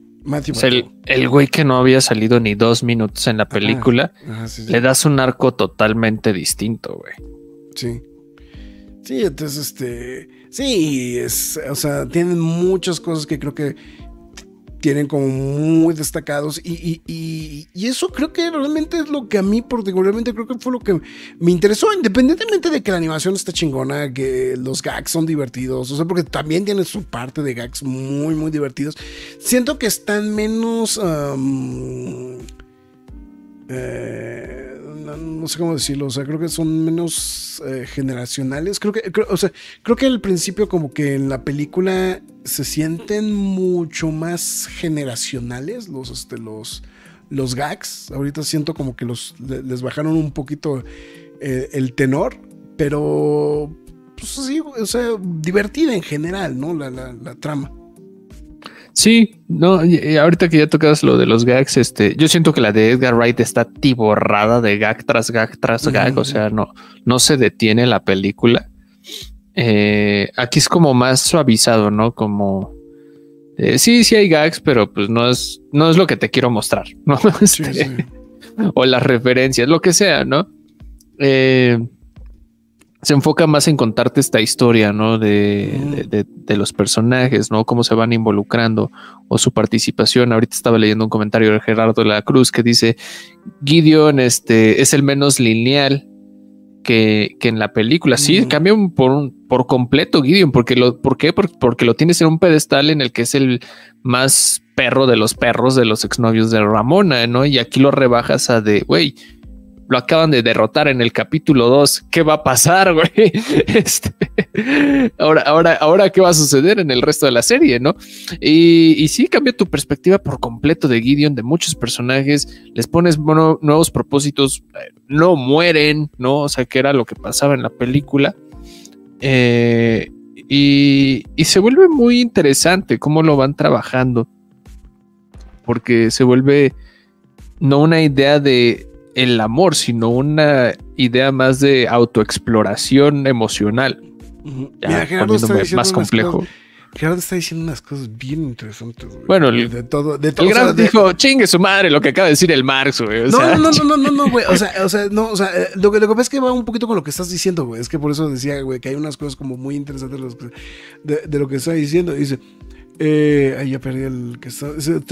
el, güey que no había salido ni dos minutos en la película, le das un arco totalmente distinto, güey. Sí. Sí, entonces, este. Sí, es. O sea, tienen muchas cosas que creo que tienen como muy destacados y, eso creo que realmente es lo que a mí particularmente creo que fue lo que me interesó, independientemente de que la animación está chingona, que los gags son divertidos, o sea, porque también tiene su parte de gags muy, muy divertidos. Siento que están menos... Eh, no, sé cómo decirlo, o sea, creo que son menos eh, generacionales. Creo que, o sea, creo que al principio como que en la película se sienten mucho más generacionales los, este, los, los gags. Ahorita siento como que los, les bajaron un poquito eh, el tenor, pero pues sí, o sea, divertida en general, ¿no? La, la trama. Sí, no, ahorita que ya tocas lo de los gags, este, yo siento que la de Edgar Wright está tiborrada de gag tras gag tras gag, o sea, no, no se detiene la película. Eh, aquí es como más suavizado, ¿no? Como eh, sí, sí hay gags, pero pues no es, no es lo que te quiero mostrar, ¿no? Este, o las referencias, lo que sea, ¿no? Eh, se enfoca más en contarte esta historia, ¿no? De, los personajes, ¿no? Cómo se van involucrando o su participación. Ahorita estaba leyendo un comentario de Gerardo de la Cruz que dice, Gideon este, es el menos lineal que, en la película. Sí, cambia por, por completo Gideon, porque lo, ¿por qué? Porque, lo tienes en un pedestal en el que es el más perro de los perros de los exnovios de Ramona, ¿no? Y aquí lo rebajas a de, güey, lo acaban de derrotar en el capítulo 2. ¿Qué va a pasar, güey? Este, ahora, ahora, ahora, ¿qué va a suceder en el resto de la serie, no? Y, sí cambia tu perspectiva por completo de Gideon, de muchos personajes. Les pones nuevos propósitos, eh, no mueren, ¿no? O sea, que era lo que pasaba en la película. Eh, y, y se vuelve muy interesante cómo lo van trabajando. Porque se vuelve no una idea de el amor, sino una idea más de autoexploración emocional. Mira, Gerardo está más complejo. Gerardo está diciendo unas cosas bien interesantes. Bueno, de todo, de todo. El gran dijo, chingue su madre, lo que acaba de decir el Marx, güey. no, no, no, no, no, no, güey. O sea, o sea, no, o sea, eh, lo que, lo que pasa es que va un poquito con lo que estás diciendo, güey. Es que por eso decía, güey, que hay unas cosas como muy interesantes de, de lo que está diciendo. Dice, eh, ahí ya perdí el que está.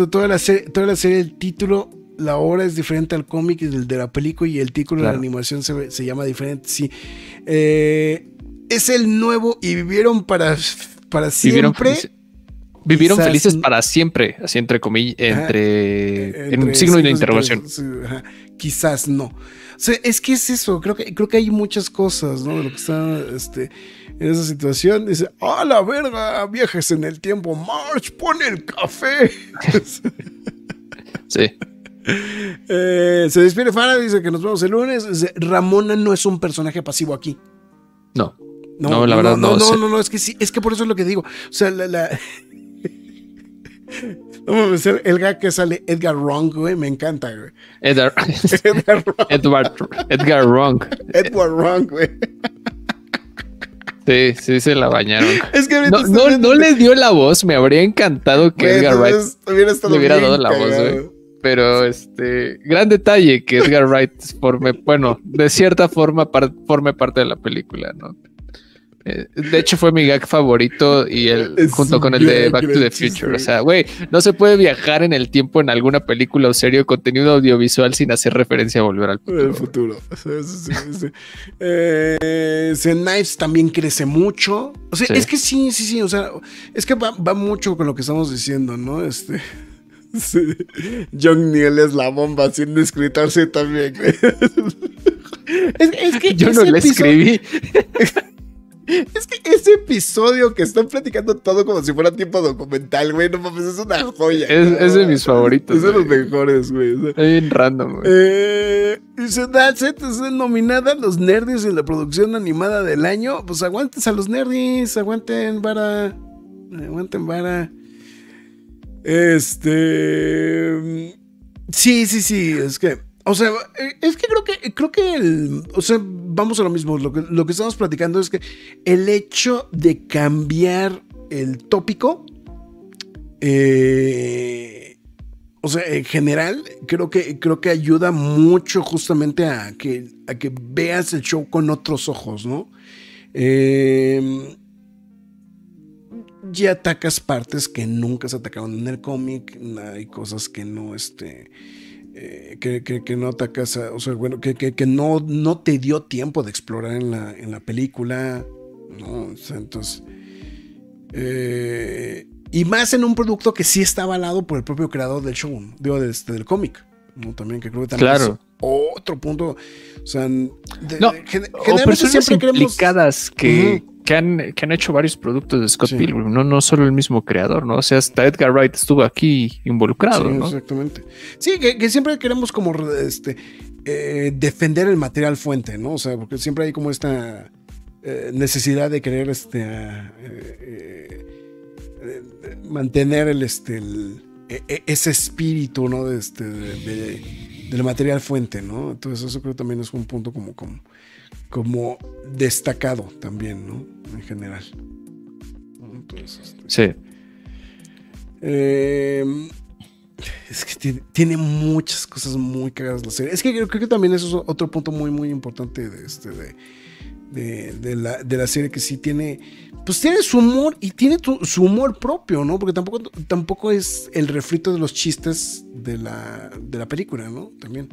Toda la serie, toda la serie, el título la obra es diferente al cómic y del de la película y el título de la animación se, llama diferente. Sí. Eh, es el nuevo y vivieron para, para siempre. Vivieron, felices para siempre, así entre comillas, entre, en un signo de interrogación. quizás no. O sea, es que es eso, creo que, creo que hay muchas cosas, ¿no? De lo que está este, en esa situación. Dice, ¡ah, la verga! Viajes en el tiempo, March, pone el café. sí. Eh, se despide Fara, dice que nos vemos el lunes. Ramona no es un personaje pasivo aquí. No. No, la verdad no. No, no, no, es que sí, es que por eso es lo que digo. O sea, la. la... el gag que sale Edgar Wrong, güey, me encanta, güey. Edgar, Edgar Wrong. Edward, Edgar Wrong. Edward Wrong, güey. Sí, sí, se la bañaron. Es que no, no, le dio la voz. Me habría encantado que Edgar Wright le hubiera dado la voz, güey. Pero este, gran detalle que Edgar Wright forme, bueno, de cierta forma forme parte de la película, ¿no? Eh, de hecho, fue mi gag favorito y el junto con el de Back to the Future. O sea, güey, no se puede viajar en el tiempo en alguna película o serie o contenido audiovisual sin hacer referencia a volver al futuro. El futuro. eh, Knives también crece mucho. O sea, es que sí, sí, sí. O sea, es que va, mucho con lo que estamos diciendo, ¿no? Este. John Neal es la bomba sin escritarse también. es, que yo no le escribí. Es que ese episodio que están platicando todo como si fuera tiempo documental, güey, no mames, es una joya. Es, de mis favoritos. Es de los mejores, güey. Es bien random, güey. Eh, dice, That's it, es nominada a los nerds en la producción animada del año. Pues aguanten a los nerds, aguanten vara. Aguanten vara. Este. Sí, sí, sí, es que. O sea, es que creo que, creo que el, o sea, vamos a lo mismo, lo que, lo que estamos platicando es que el hecho de cambiar el tópico, eh, o sea, en general, creo que, creo que ayuda mucho justamente a que, a que veas el show con otros ojos, ¿no? Eh, ya atacas partes que nunca se atacaron en el cómic, hay cosas que no, este eh, que, no atacas, o sea, bueno, que, que, no, no te dio tiempo de explorar en la, en la película, ¿no? entonces, eh, y más en un producto que sí está avalado por el propio creador del show, digo, este, del cómic, ¿no? También que creo que también claro. es otro punto, o sea, no, o personas siempre implicadas que que han, que han hecho varios productos de Scott Pilgrim, no, no solo el mismo creador, ¿no? O sea, hasta Edgar Wright estuvo aquí involucrado, sí, Exactamente. Sí, que, siempre queremos como este, eh, defender el material fuente, ¿no? O sea, porque siempre hay como esta eh, necesidad de querer este, eh, mantener el, este, e, e, ese espíritu, ¿no? De este, del material fuente, ¿no? Entonces eso creo también es un punto como, como como destacado también, ¿no? En general. Entonces, este, sí. Em, es que tiene, muchas cosas muy cagadas la serie. Es que creo, que también eso es otro punto muy, muy importante de, este, de, la, de la serie que sí tiene, pues tiene su humor y tiene su humor propio, ¿no? Porque tampoco, tampoco es el refrito de los chistes de la, de la película, ¿no? También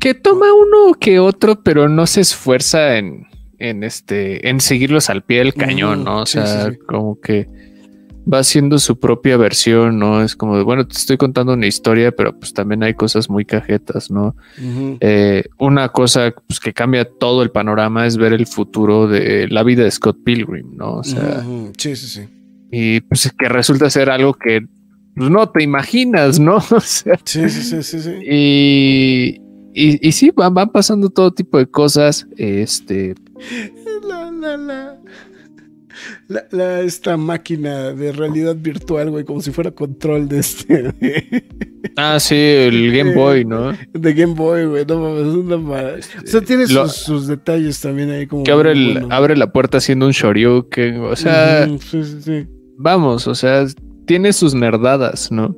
que toma uno que otro, pero no se esfuerza en, en este, en seguirlos al pie del cañón, ¿no? O sea, como que va haciendo su propia versión, ¿no? Es como de, bueno, te estoy contando una historia, pero pues también hay cosas muy cajetas, ¿no? Eh, una cosa pues, que cambia todo el panorama es ver el futuro de la vida de Scott Pilgrim, ¿no? O sea, sí, sí, sí. Y pues que resulta ser algo que pues, no te imaginas, ¿no? O sea, sí, sí, sí, sí, sí. Y, y, sí, van, pasando todo tipo de cosas. Este. La, esta máquina de realidad virtual, güey, como si fuera control de este. ah, sí, el Game Boy, ¿no? De Game Boy, güey, no mames, es una mala. O sea, tiene sus, detalles también ahí como. Que abre, abre la puerta haciendo un shoryuken, o sea. sí, sí, sí. Vamos, o sea, tiene sus nerdadas, ¿no?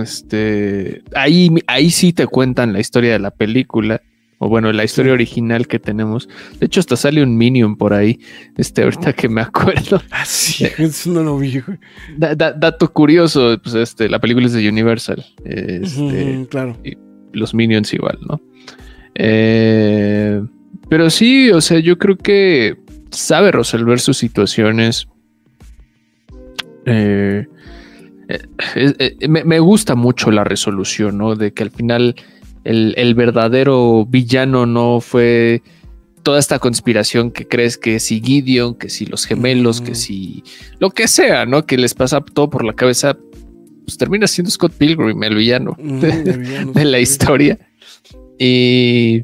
Este, ahí, ahí sí te cuentan la historia de la película. O bueno, la historia original que tenemos. De hecho, hasta sale un Minion por ahí. Este, ahorita que me acuerdo. Ah, sí, eso no lo vi, dato curioso, pues este, la película es de Universal. Este, claro. Y los Minions igual, ¿no? Eh, pero sí, o sea, yo creo que sabe resolver sus situaciones. Eh, eh, eh, me, gusta mucho la resolución, ¿no? De que al final el, verdadero villano no fue toda esta conspiración que crees que si Gideon, que si los gemelos, que si lo que sea, ¿no? Que les pasa todo por la cabeza, pues termina siendo Scott Pilgrim, el villano, de, la historia. Y,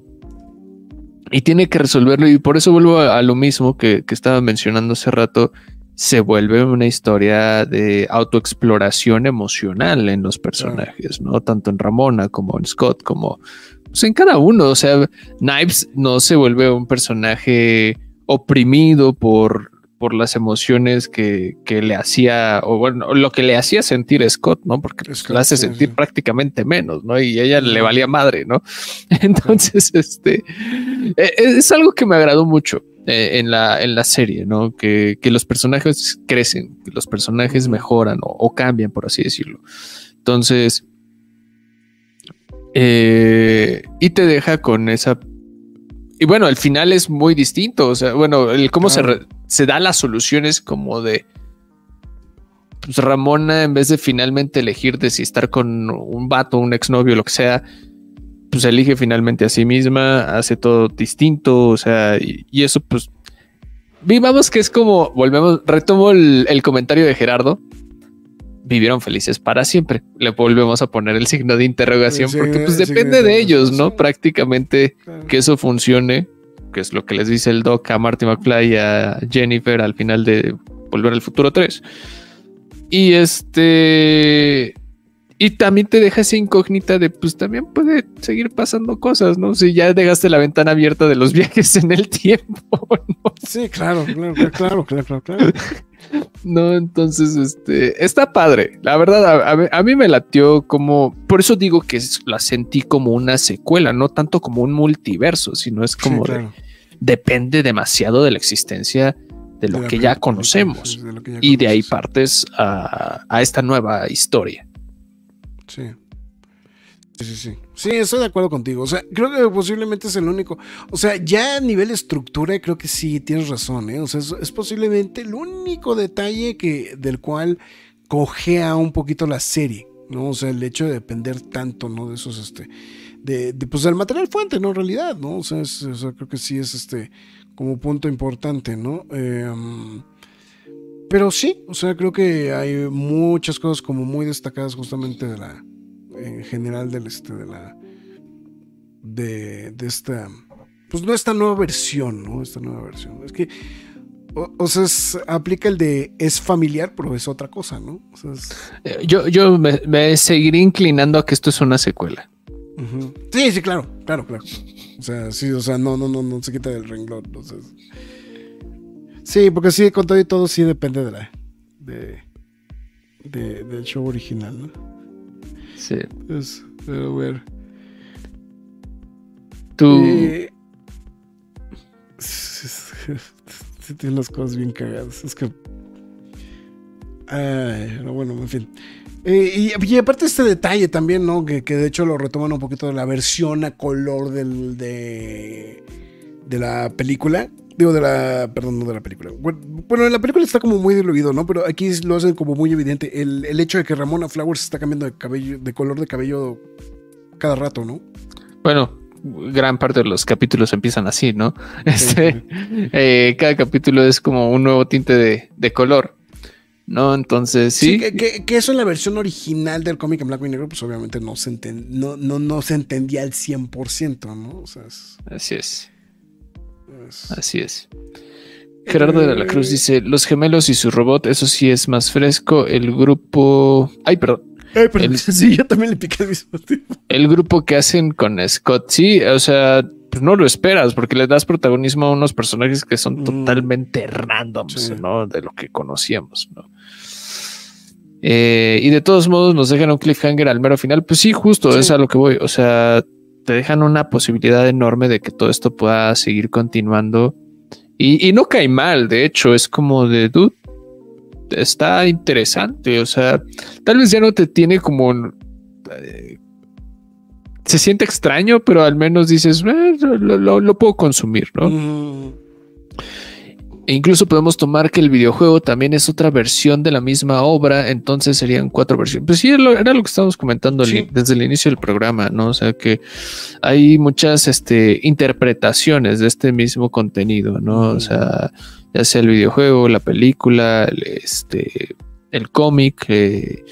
y tiene que resolverlo. Y por eso vuelvo a, lo mismo que, que estaba mencionando hace rato se vuelve una historia de autoexploración emocional en los personajes, ¿no? Tanto en Ramona como en Scott, como pues, en cada uno. O sea, Knives no se vuelve un personaje oprimido por, por las emociones que, le hacía, o bueno, lo que le hacía sentir Scott, ¿no? Porque pues, lo hace sentir prácticamente menos, ¿no? Y ella le valía madre, ¿no? Entonces, este, e, e, es algo que me agradó mucho. Eh, en, la, en la serie, ¿no? Que, los personajes crecen, que los personajes mejoran o, cambian, por así decirlo. Entonces, eh, y te deja con esa y bueno, el final es muy distinto. O sea, bueno, el cómo se, se, da las soluciones como de. Pues Ramona, en vez de finalmente elegir de si estar con un vato, un exnovio, lo que sea, pues elige finalmente a sí misma, hace todo distinto. O sea, y, eso, pues. Vivamos que es como, volvemos, retomo el comentario de Gerardo, vivieron felices para siempre. Le volvemos a poner el signo de interrogación porque pues depende de ellos, ¿no? Prácticamente que eso funcione, que es lo que les dice el doc a Marty McFly y a Jennifer al final de Volver al Futuro 3. Y este... Y también te deja esa incógnita de, pues también puede seguir pasando cosas, ¿no? Si ya dejaste la ventana abierta de los viajes en el tiempo, ¿no? Sí, claro, claro, claro, claro, claro. No, entonces, este, está padre. La verdad, a, mí me latió como, por eso digo que la sentí como una secuela, no tanto como un multiverso, sino es como depende demasiado de la existencia de lo que ya conocemos y de ahí partes a, a esta nueva historia. Sí. Sí, sí, sí. Sí, estoy de acuerdo contigo. O sea, creo que posiblemente es el único. O sea, ya a nivel estructura, creo que sí, tienes razón, ¿eh? O sea, es, posiblemente el único detalle que, del cual cojea un poquito la serie, ¿no? O sea, el hecho de depender tanto, ¿no? De esos, este. De, pues del material fuente, ¿no? En realidad, ¿no? O sea, creo que sí es este. Como punto importante, ¿no? Em, pero sí, o sea, creo que hay muchas cosas como muy destacadas justamente de la en general del este de la de, de esta pues no esta nueva versión, ¿no? Esta nueva versión. Es que o, sea, aplica el de es familiar, pero es otra cosa, ¿no? Eh, yo, yo me, seguiré inclinando a que esto es una secuela. Sí, sí, claro, claro, claro. O sea, sí, o sea, no, no, no, no se quita del renglón. Sí, porque sí, con todo y todo sí depende de la de, de del show original, ¿no? Sí. Es, a ver. Tú. Eh, tienes las cosas bien cagadas. Es que. Ay, bueno, en fin. Eh, y, aparte este detalle también, ¿no? Que, de hecho lo retoman un poquito de la versión a color del, de, de la película. Digo, de la. Perdón, no de la película. Bueno, en la película está como muy diluido, ¿no? Pero aquí lo hacen como muy evidente. El, hecho de que Ramona Flowers está cambiando de cabello, de color de cabello cada rato, ¿no? Bueno, gran parte de los capítulos empiezan así, ¿no? Este, eh, cada capítulo es como un nuevo tinte de, color. ¿no? Entonces, sí. que, eso en la versión original del cómic en blanco y negro, pues obviamente no se, no, no, no se entendía al 100%, ¿no? O sea, Así es. Así es. Gerardo de la Cruz dice: Los gemelos y su robot, eso sí es más fresco. El grupo. Ay, perdón. el, sí, yo también le piqué al mismo tiempo. El grupo que hacen con Scott, sí, o sea, pues no lo esperas porque le das protagonismo a unos personajes que son mm. totalmente randoms, ¿no? De lo que conocíamos, ¿no? Eh, y de todos modos nos dejan un cliffhanger al mero final. Pues sí, justo es a lo que voy. O sea, te dejan una posibilidad enorme de que todo esto pueda seguir continuando. Y, no cae mal, de hecho, es como de, dude, está interesante, o sea, tal vez ya no te tiene como... Eh, se siente extraño, pero al menos dices, eh, lo, puedo consumir, ¿no? E incluso podemos tomar que el videojuego también es otra versión de la misma obra, entonces serían cuatro versiones. Pues sí, era lo que estábamos comentando desde el inicio del programa, ¿no? O sea que hay muchas este, interpretaciones de este mismo contenido, ¿no? O sea, ya sea el videojuego, la película, el, este, el cómic. Eh,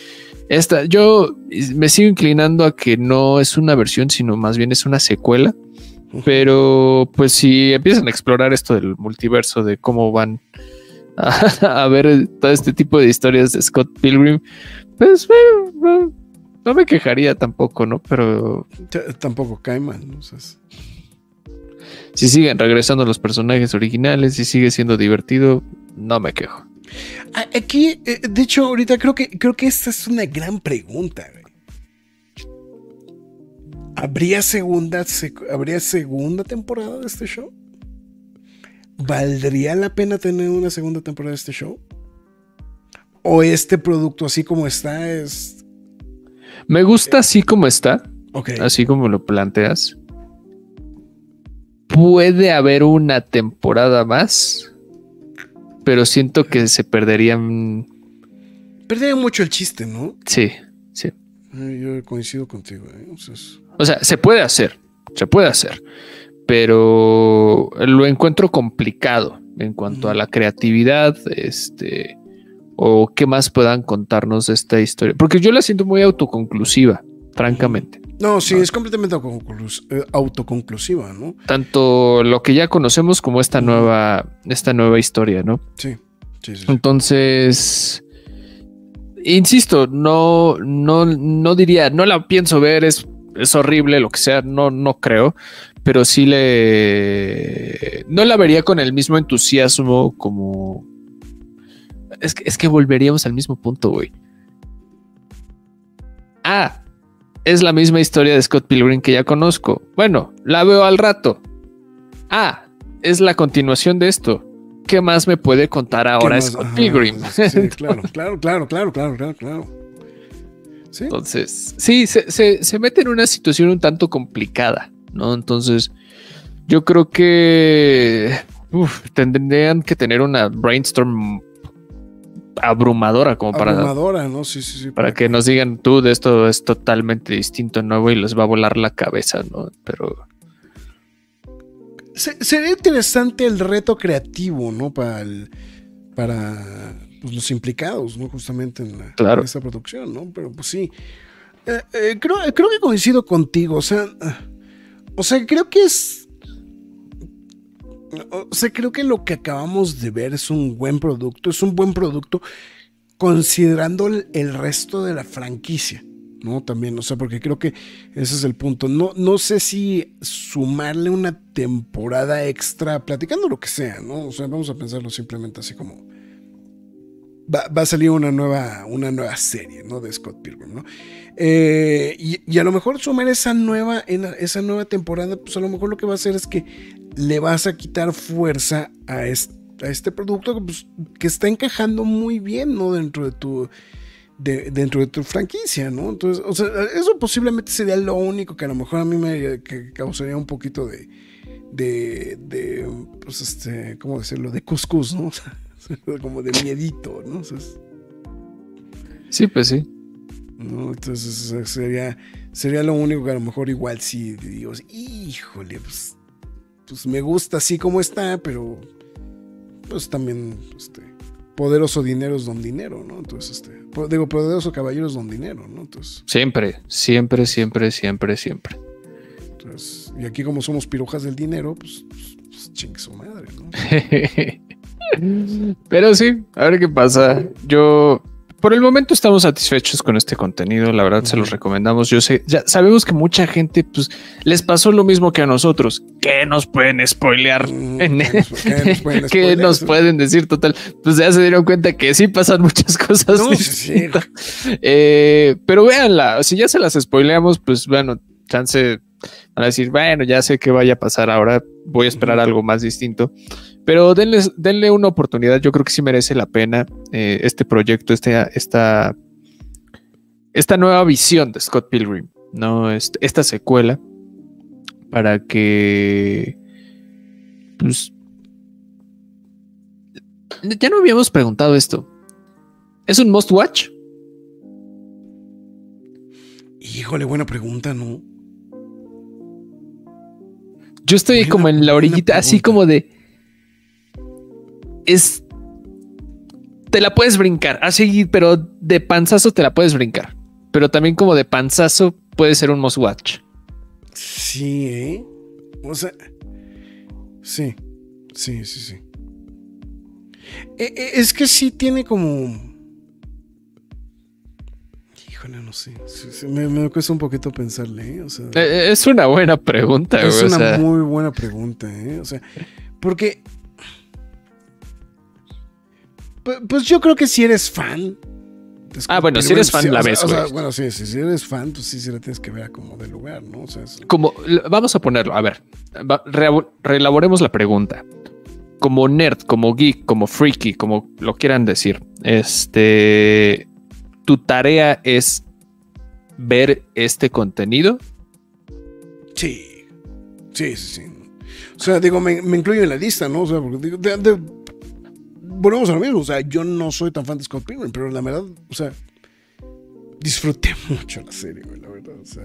esta, yo me sigo inclinando a que no es una versión, sino más bien es una secuela pero pues si empiezan a explorar esto del multiverso, de cómo van a, ver todo este tipo de historias de Scott Pilgrim, pues bueno, no, me quejaría tampoco, ¿no? Pero... tampoco cae mal, ¿no? si siguen regresando los personajes originales, y sigue siendo divertido, no me quejo. Aquí, eh, de hecho, ahorita creo que creo que esta es una gran pregunta. ¿Habría segunda, ¿Habría segunda temporada de este show? ¿Valdría la pena tener una segunda temporada de este show? ¿O este producto así como está es... Me gusta así como está. Así como lo planteas. Puede haber una temporada más, pero siento que se perderían... Perdería mucho el chiste, ¿no? Sí, sí. Yo coincido contigo. ¿eh? O sea, se puede hacer, se puede hacer, pero lo encuentro complicado en cuanto a la creatividad, este, o qué más puedan contarnos de esta historia, porque yo la siento muy autoconclusiva, francamente. No, sí, es completamente eh, autoconclusiva, ¿no? Tanto lo que ya conocemos como esta nueva, esta nueva historia, ¿no? Sí, sí, sí. Entonces, insisto, no, no, no diría, no la pienso ver, es es horrible, lo que sea, no, no creo, pero sí le... No la vería con el mismo entusiasmo como... Es que, es que volveríamos al mismo punto, güey. Ah, es la misma historia de Scott Pilgrim que ya conozco. Bueno, la veo al rato. Ah, es la continuación de esto. ¿Qué más me puede contar ahora Scott Pilgrim? Sí, claro, claro, claro, claro, claro, claro, Entonces, sí, se, mete en una situación un tanto complicada, ¿no? Entonces, yo creo que tendrían que tener una brainstorm abrumadora como para abrumadora, ¿no? Sí, sí, sí. Para, que, nos digan tú de esto es totalmente distinto, nuevo y les va a volar la cabeza, ¿no? Pero sería interesante el reto creativo, ¿no? Para para pues, los implicados, ¿no? Justamente en, la, esta producción, ¿no? Pero pues sí. Eh, eh, creo, creo que coincido contigo. O sea. O sea, creo que es. O sea, creo que lo que acabamos de ver es un buen producto. Es un buen producto considerando el, resto de la franquicia. ¿no? También, o sea, porque creo que ese es el punto. No, no sé si sumarle una temporada extra, platicando lo que sea, ¿no? O sea, vamos a pensarlo simplemente así como va, a salir una nueva, una nueva serie, ¿no? De Scott Pilgrim, ¿no? Eh, y, a lo mejor sumar esa nueva, esa nueva temporada, pues a lo mejor lo que va a hacer es que le vas a quitar fuerza a este, a este producto pues, que está encajando muy bien, ¿no? Dentro de tu... dentro de tu franquicia, ¿no? Entonces, o sea, eso posiblemente sería lo único que a lo mejor a mí me causaría un poquito de, de, de, pues este, ¿cómo decirlo? De cuscús, ¿no? como de miedito, ¿no? sí, pues sí. Entonces sería, sería lo único que a lo mejor igual sí digo, híjole, pues, pues me gusta así como está, pero pues también este, poderoso dinero es don dinero, ¿no? Entonces, este, digo, poderoso caballero es don dinero, ¿no? Entonces, siempre, siempre, siempre, siempre, siempre. Entonces, y aquí como somos pirojas del dinero, pues, pues, pues chingue su madre, ¿no? Pero sí, a ver qué pasa. Yo, por el momento estamos satisfechos con este contenido. La verdad, se los recomendamos. Yo sé, ya sabemos que mucha gente, pues, les pasó lo mismo que a nosotros. ¿Qué nos pueden spoilear? ¿Qué nos pueden, decir? Total, pues ya se dieron cuenta que sí pasan muchas cosas. Eh, pero véanla, si ya se las spoileamos, pues bueno, chance van a decir, bueno, ya sé qué vaya a pasar ahora, voy a esperar algo más distinto. Pero denle una oportunidad, yo creo que sí merece la pena eh, este proyecto, este, esta, esta nueva visión de Scott Pilgrim, ¿no? esta secuela, para que... Pues, ya no habíamos preguntado esto. ¿Es un must watch? Híjole, buena pregunta, ¿no? Yo estoy como en la orillita, así como de es. Te la puedes brincar, así, pero de panzazo te la puedes brincar. Pero también como de panzazo puede ser un must watch. Sí, ¿eh? O sea. Sí, sí, sí, sí. E, e, es que sí tiene como. Híjole, no sé. me, cuesta un poquito pensarle, ¿eh? e, es una buena pregunta, Es una muy buena pregunta, ¿eh? O sea, porque pues, yo creo que si eres fan. Ah, bueno, si eres fan, la ves, bueno, sí, si eres fan, pues sí, sí la tienes que ver como de lugar, ¿no? O sea, Como, vamos a ponerlo, a ver, reelaboremos la pregunta. Como nerd, como geek, como freaky, como lo quieran decir, este, tu tarea es ver este contenido. Sí, sí, sí, sí. O sea, digo, me, incluyo en la lista, ¿no? O sea, porque digo, de, volvemos a lo mismo. O sea, yo no soy tan fan de Scott Pilgrim, pero la verdad, o sea, disfruté mucho la serie, güey, la verdad. O sea.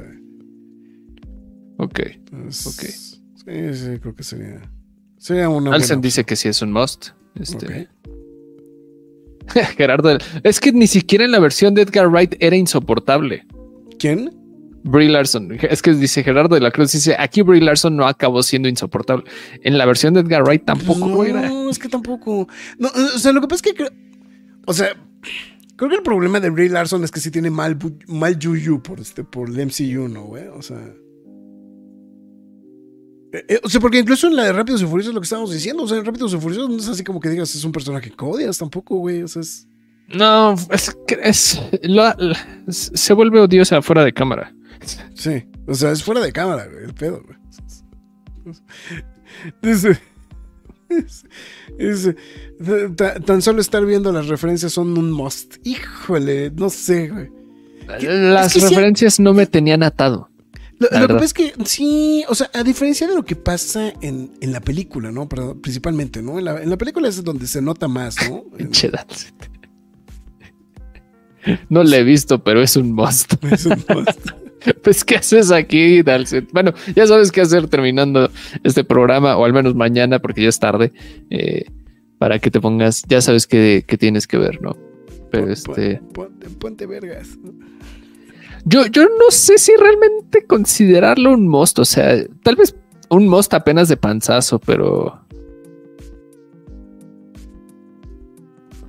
Ok. ok. Sí, sí, creo que sería. Sería una. Alsen dice que sí es un must. Este. Gerardo, es que ni siquiera en la versión de Edgar Wright era insoportable. ¿Quién? Brie Larson. Es que dice Gerardo de la Cruz, dice, aquí Brie Larson no acabó siendo insoportable. En la versión de Edgar Wright tampoco no, No, es que tampoco. No, o sea, lo que pasa es que, o sea, creo que el problema de Brie Larson es que sí tiene mal, mal yuyu por, este, por el MCU, ¿no, güey? O sea... Eh, eh, o sea, porque incluso en la de Rápidos y Furiosos lo que estábamos diciendo, o sea, en Rápidos y Furiosos no es así como que digas es un personaje que odias tampoco, güey, o sea, es... No, es que es, se vuelve odiosa fuera de cámara. Sí, o sea, es fuera de cámara, güey, el pedo, güey. Dice, tan solo estar viendo las referencias son un must. Híjole, no sé, güey. Las referencias no me tenían atado. Lo, que pasa es que sí, o sea, a diferencia de lo que pasa en, en la película, ¿no? Pero, principalmente, ¿no? En la, en la, película es donde se nota más, ¿no? no la he visto, pero es un must. Es un must. Pues, ¿qué haces aquí, Dalset? Bueno, ya sabes qué hacer terminando este programa, o al menos mañana, porque ya es tarde, eh, para que te pongas, ya sabes qué, tienes que ver, ¿no? Pero este. Ponte, vergas. Yo, yo no sé si realmente considerarlo un most, o sea, tal vez un most apenas de panzazo, pero.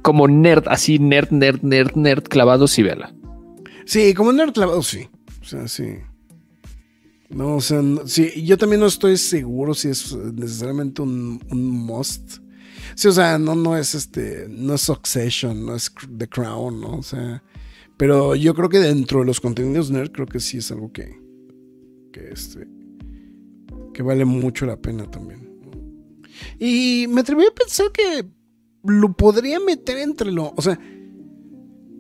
Como nerd, así nerd, nerd, nerd, nerd clavado, sí, vela. Sí, como nerd clavado, sí. O sea, sí. No, o sea, sí, yo también no estoy seguro si es necesariamente un, un must. Sí, o sea, no, no es este, no es Succession, no es The Crown, ¿no? O sea, pero yo creo que dentro de los contenidos nerd, creo que sí es algo que, que este, que vale mucho la pena también. Y me atreví a pensar que lo podría meter entre lo, o sea,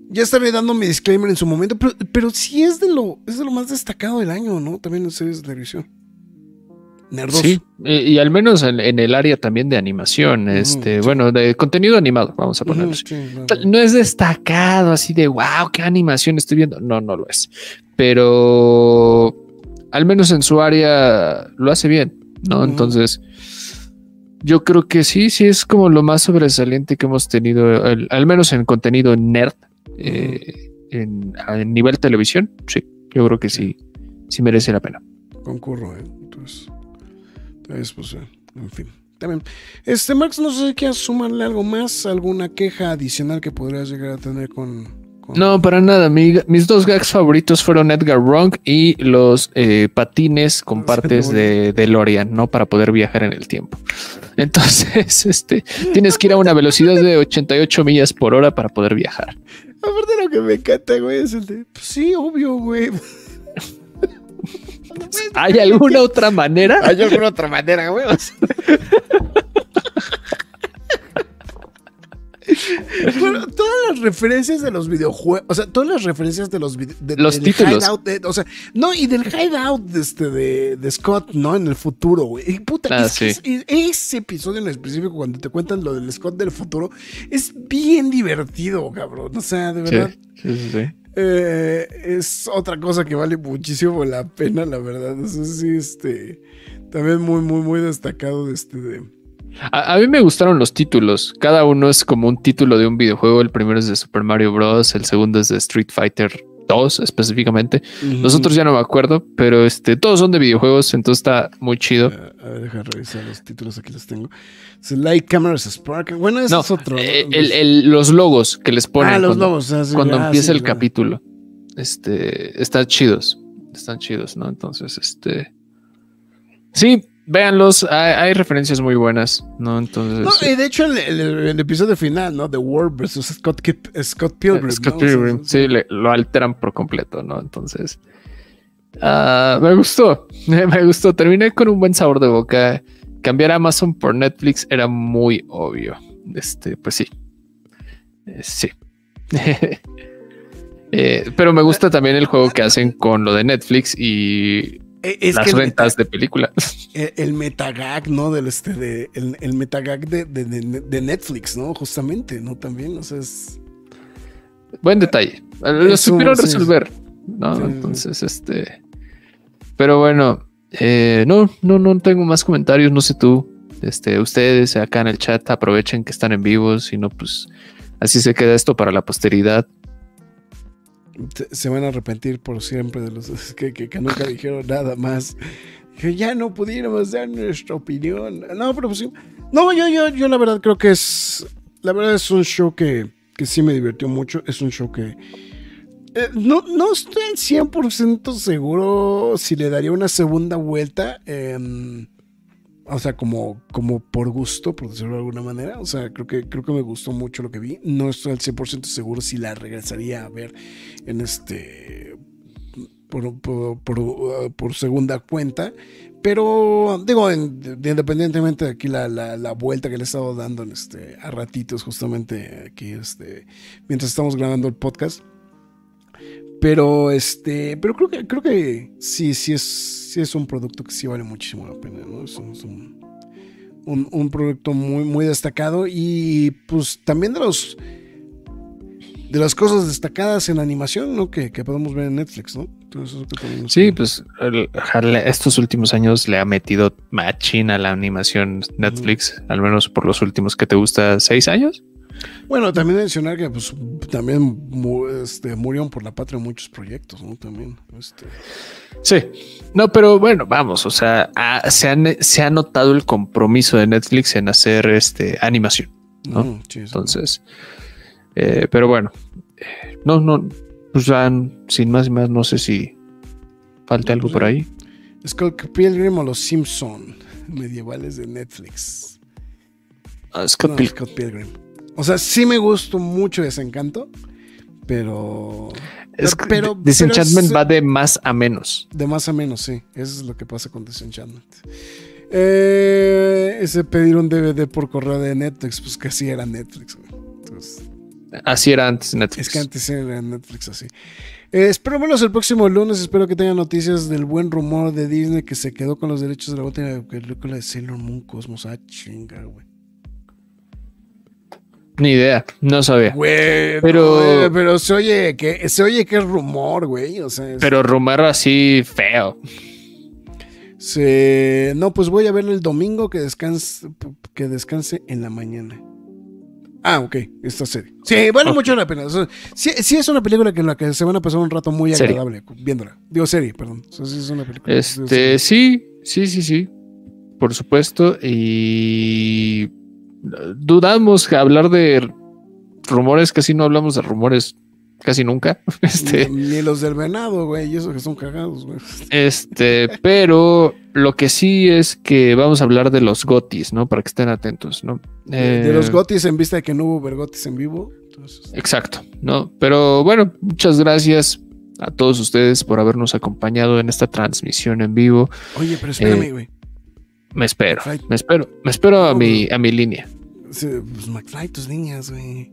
ya estaré dando mi disclaimer en su momento, pero, pero sí es de lo, es de lo más destacado del año, ¿no? También en series de televisión. Nerdos. Sí, y, al menos en, el área también de animación, este, bueno, de contenido animado, vamos a ponerlo. No es destacado así de wow, qué animación estoy viendo. No, no lo es. Pero al menos en su área lo hace bien, ¿no? Entonces, yo creo que sí, sí es como lo más sobresaliente que hemos tenido, al menos en contenido nerd eh, en, a nivel televisión, sí, yo creo que sí, sí merece la pena. Concurro, ¿eh? entonces, pues, eh, en fin. También. Este, Max, no sé si quieres sumarle algo más, alguna queja adicional que podrías llegar a tener con, no, para nada. mis dos gags favoritos fueron Edgar Wrong y los eh, patines con partes de, de Lorian, ¿no? Para poder viajar en el tiempo. Entonces, este, tienes que ir a una velocidad de 88 millas por hora para poder viajar. Aparte lo que me encanta, güey, es el de, pues sí, obvio, güey. ¿Hay alguna otra manera? ¿Hay alguna otra manera, güey? todas las referencias de los videojuegos, o sea, todas las referencias de los de, los títulos. o sea, no, y del hideout de, este, de, Scott, ¿no? En el futuro, güey. Puta, ah, ese episodio en específico, cuando te cuentan lo del Scott del futuro, es bien divertido, cabrón. O sea, de verdad. Sí, sí, sí. Eh, es otra cosa que vale muchísimo la pena, la verdad. Eso sí, este. También muy, muy, muy destacado de este. De, a, mí me gustaron los títulos. Cada uno es como un título de un videojuego. El primero es de Super Mario Bros. El segundo es de Street Fighter 2 específicamente. Los otros ya no me acuerdo, pero este, todos son de videojuegos, entonces está muy chido. A, ver, deja revisar los títulos, aquí los tengo. Light Cameras Spark. Bueno, ese es otro. Eh, los logos que les ponen. Ah, los cuando, logos. Ah, cuando ah, empieza el capítulo. Este, están chidos. Están chidos, ¿no? Entonces, este. Sí, véanlos, hay, referencias muy buenas, ¿no? Entonces. No, y de hecho, el, episodio final, ¿no? The World versus Scott, Scott Pilgrim. Scott Pilgrim, sí, lo alteran por completo, ¿no? Entonces. Ah, me gustó, me gustó. Terminé con un buen sabor de boca. Cambiar a Amazon por Netflix era muy obvio. Este, pues sí. Eh, sí. Eh, pero me gusta también el juego que hacen con lo de Netflix y e, las ventas de películas. E, el, metagag, ¿no? Del este de el, metagag de, Netflix, ¿no? Justamente, ¿no? También, o sea, es. Buen detalle. Lo supieron resolver. ¿no? Entonces, este. Pero bueno, eh, no, no, no tengo más comentarios, no sé tú. Este, ustedes acá en el chat aprovechen que están en vivo, si no, pues así se queda esto para la posteridad. Se van a arrepentir por siempre de los que, que, nunca dijeron nada más. Que ya no pudiéramos dar nuestra opinión. No, pero pues. No, yo, yo, yo la verdad creo que es. La verdad es un show que, que sí me divirtió mucho. Es un show que eh, no, no estoy 100% seguro si le daría una segunda vuelta. Em, o sea, como, como por gusto, por decirlo de alguna manera. O sea, creo que, creo que me gustó mucho lo que vi. No estoy al 100% seguro si la regresaría a ver en este. Por, por, segunda cuenta. Pero digo, independientemente de aquí la, la, vuelta que le he estado dando en este, a ratitos, justamente aquí, este, mientras estamos grabando el podcast. Pero este, pero creo que creo que sí, sí es, sí es un producto que sí vale muchísimo la pena, ¿no? Es, un, un, producto muy, muy destacado. Y pues también de los de las cosas destacadas en animación, ¿no? Que, podemos ver en Netflix, ¿no? sí, pues estos últimos años le ha metido machina a la animación Netflix, al menos por los últimos que te gusta, seis años. Bueno, también mencionar que pues también este, murieron por la patria muchos proyectos, ¿no? También. Este. Sí, no, pero bueno, vamos, o sea, se, ha notado el compromiso de Netflix en hacer este animación, ¿no? Mm, Entonces, eh, pero bueno, no, no, pues sin más y más, no sé si falta algo por ahí. Scott Pilgrim o los Simpson medievales de Netflix. Ah, Scott Pilgrim. O sea, sí me gustó mucho Desencanto, pero. Es pero, Disenchantment va de más a menos. De más a menos, sí. Eso es lo que pasa con Disenchantment. Eh, ese pedir un DVD por correo de Netflix, pues que así era Netflix. así era antes Netflix. Es que antes era Netflix así. Eh, espero verlos el próximo lunes. Espero que tengan noticias del buen rumor de Disney que se quedó con los derechos de la última película de Sailor Moon Cosmos. Ah, chinga, güey. Ni idea, no sabía. Güey, pero, pero se oye que se oye que es rumor, güey. O sea, pero rumor así feo. Se, no, pues voy a verlo el domingo que descanse, que descanse en la mañana. Ah, ok, esta serie. Sí, vale mucho la pena. sí, es una película que en la que se van a pasar un rato muy agradable viéndola. Digo serie, perdón. sí es una película. Este, sí, sí, sí, sí. Por supuesto. Y dudamos hablar de rumores, casi no hablamos de rumores casi nunca. Este, ni, los del venado, güey, y eso que son cagados, güey. Este, pero lo que sí es que vamos a hablar de los gotis, ¿no? Para que estén atentos, ¿no? de, los eh, gotis en vista de que no hubo vergotis en vivo. Exacto, ¿no? Pero bueno, muchas gracias a todos ustedes por habernos acompañado en esta transmisión en vivo. Oye, pero espérame, eh, güey. me espero, me espero, me espero a mi, a mi línea. Pues McFly, tus niñas, güey.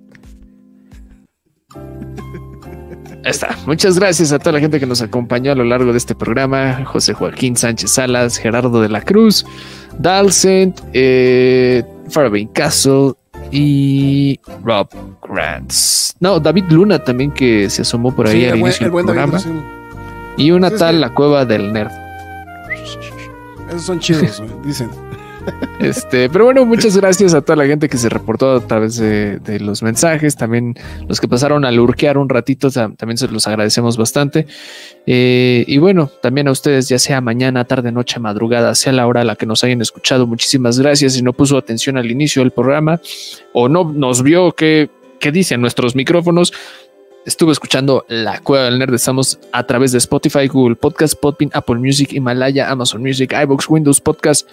Está. Muchas gracias a toda la gente que nos acompañó a lo largo de este programa. José Joaquín Sánchez Salas, Gerardo de la Cruz, Dalcent, eh, Castle y Rob Grants. No, David Luna también que se asomó por ahí al inicio del programa. y una tal La Cueva del Nerd. Esos son chidos, dicen. Este, pero bueno, muchas gracias a toda la gente que se reportó a través de, los mensajes, también los que pasaron a lurquear un ratito, también se los agradecemos bastante. Eh, y bueno, también a ustedes, ya sea mañana, tarde, noche, madrugada, sea la hora a la que nos hayan escuchado, muchísimas gracias. Si no puso atención al inicio del programa o no nos vio qué, qué dicen nuestros micrófonos, estuvo escuchando La Cueva del Nerd. Estamos a través de Spotify, Google Podcast, Podbean, Apple Music, Himalaya, Amazon Music, iBox, Windows Podcast,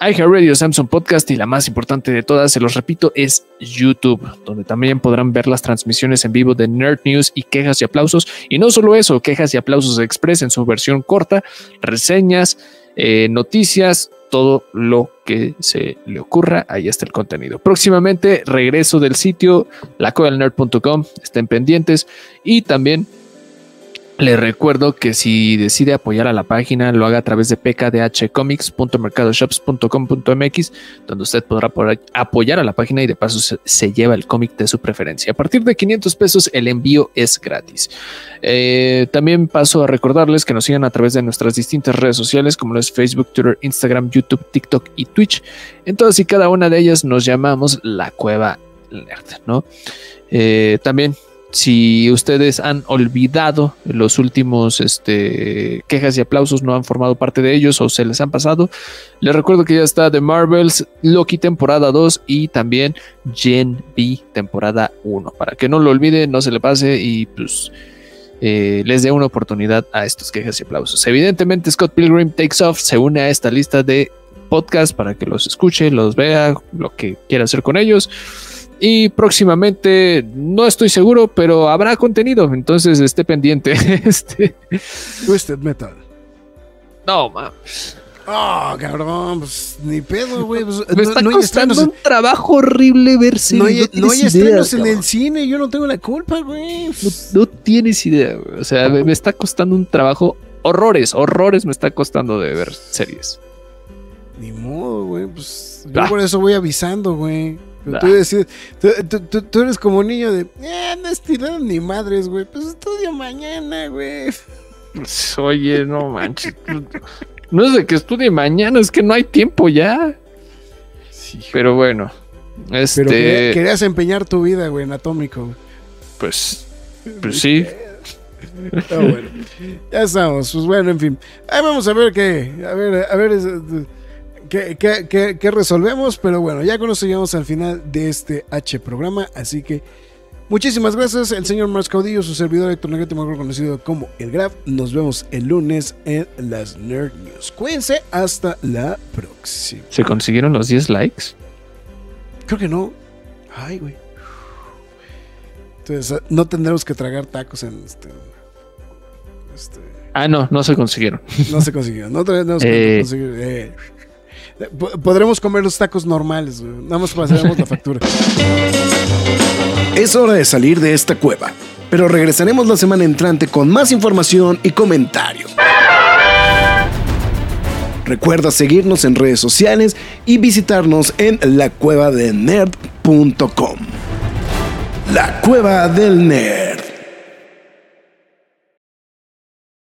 iHeartRadio, Samsung Podcast y la más importante de todas, se los repito, es YouTube, donde también podrán ver las transmisiones en vivo de Nerd News y quejas y aplausos. Y no solo eso, quejas y aplausos express en su versión corta, reseñas, eh, noticias, todo lo que se le ocurra, ahí está el contenido. Próximamente regreso del sitio lacodelnerd.com, estén pendientes y también le recuerdo que si decide apoyar a la página, lo haga a través de pkdhcomics.mercadoshops.com.mx, donde usted podrá apoyar a la página y de paso se, lleva el cómic de su preferencia. A partir de 500 pesos, el envío es gratis. Eh, también paso a recordarles que nos sigan a través de nuestras distintas redes sociales, como es Facebook, Twitter, Instagram, YouTube, TikTok y Twitch. En todas y cada una de ellas nos llamamos La Cueva Nerd, ¿no? Eh, también si ustedes han olvidado los últimos este, quejas y aplausos, no han formado parte de ellos o se les han pasado, les recuerdo que ya está The Marvels, Loki temporada 2 y también Gen B temporada 1. Para que no lo olviden, no se le pase y pues eh, les dé una oportunidad a estos quejas y aplausos. Evidentemente, Scott Pilgrim Takes Off se une a esta lista de podcast para que los escuche, los vea, lo que quiera hacer con ellos. Y próximamente, no estoy seguro, pero habrá contenido, entonces esté pendiente. este. Twisted Metal. No, mames. Oh, cabrón, pues ni pedo, güey. Pues, Me está costando un trabajo horrible verse. No hay, no hay estrenos en el cine, yo no tengo la culpa, güey. No, tienes idea, güey. O sea, me, está costando un trabajo. Horrores, horrores me está costando de ver series. Ni modo, güey. Pues yo ah. por eso voy avisando, güey. Tú, decís, tú, eres como niño de, eh, no estudiado ni madres, güey. Pues estudio mañana, güey. Pues, oye, no manches. no es de que estudie mañana, es que no hay tiempo ya. Sí. Pero bueno. Este... Pero querías empeñar tu vida, güey, en atómico. Pues, pues sí. bueno. Ya estamos. Pues bueno, en fin. Ahí vamos a ver qué. A ver, a ver que, resolvemos, pero bueno, ya con eso llegamos al final de este H programa, así que muchísimas gracias, el señor Mars Caudillo, su servidor electrónico mejor conocido como El Graf, nos vemos el lunes en las Nerd News. Cuídense, hasta la próxima. ¿Se consiguieron los 10 likes? Creo que no. Ay, güey. Entonces, no tendremos que tragar tacos en este... este ah, no, no se consiguieron. No se consiguieron. No tendremos que eh, conseguir. Eh. Podremos comer los tacos normales, nada más pasaremos la factura. Es hora de salir de esta cueva, pero regresaremos la semana entrante con más información y comentarios. Recuerda seguirnos en redes sociales y visitarnos en lacuevadelnerd.com. La Cueva del Nerd.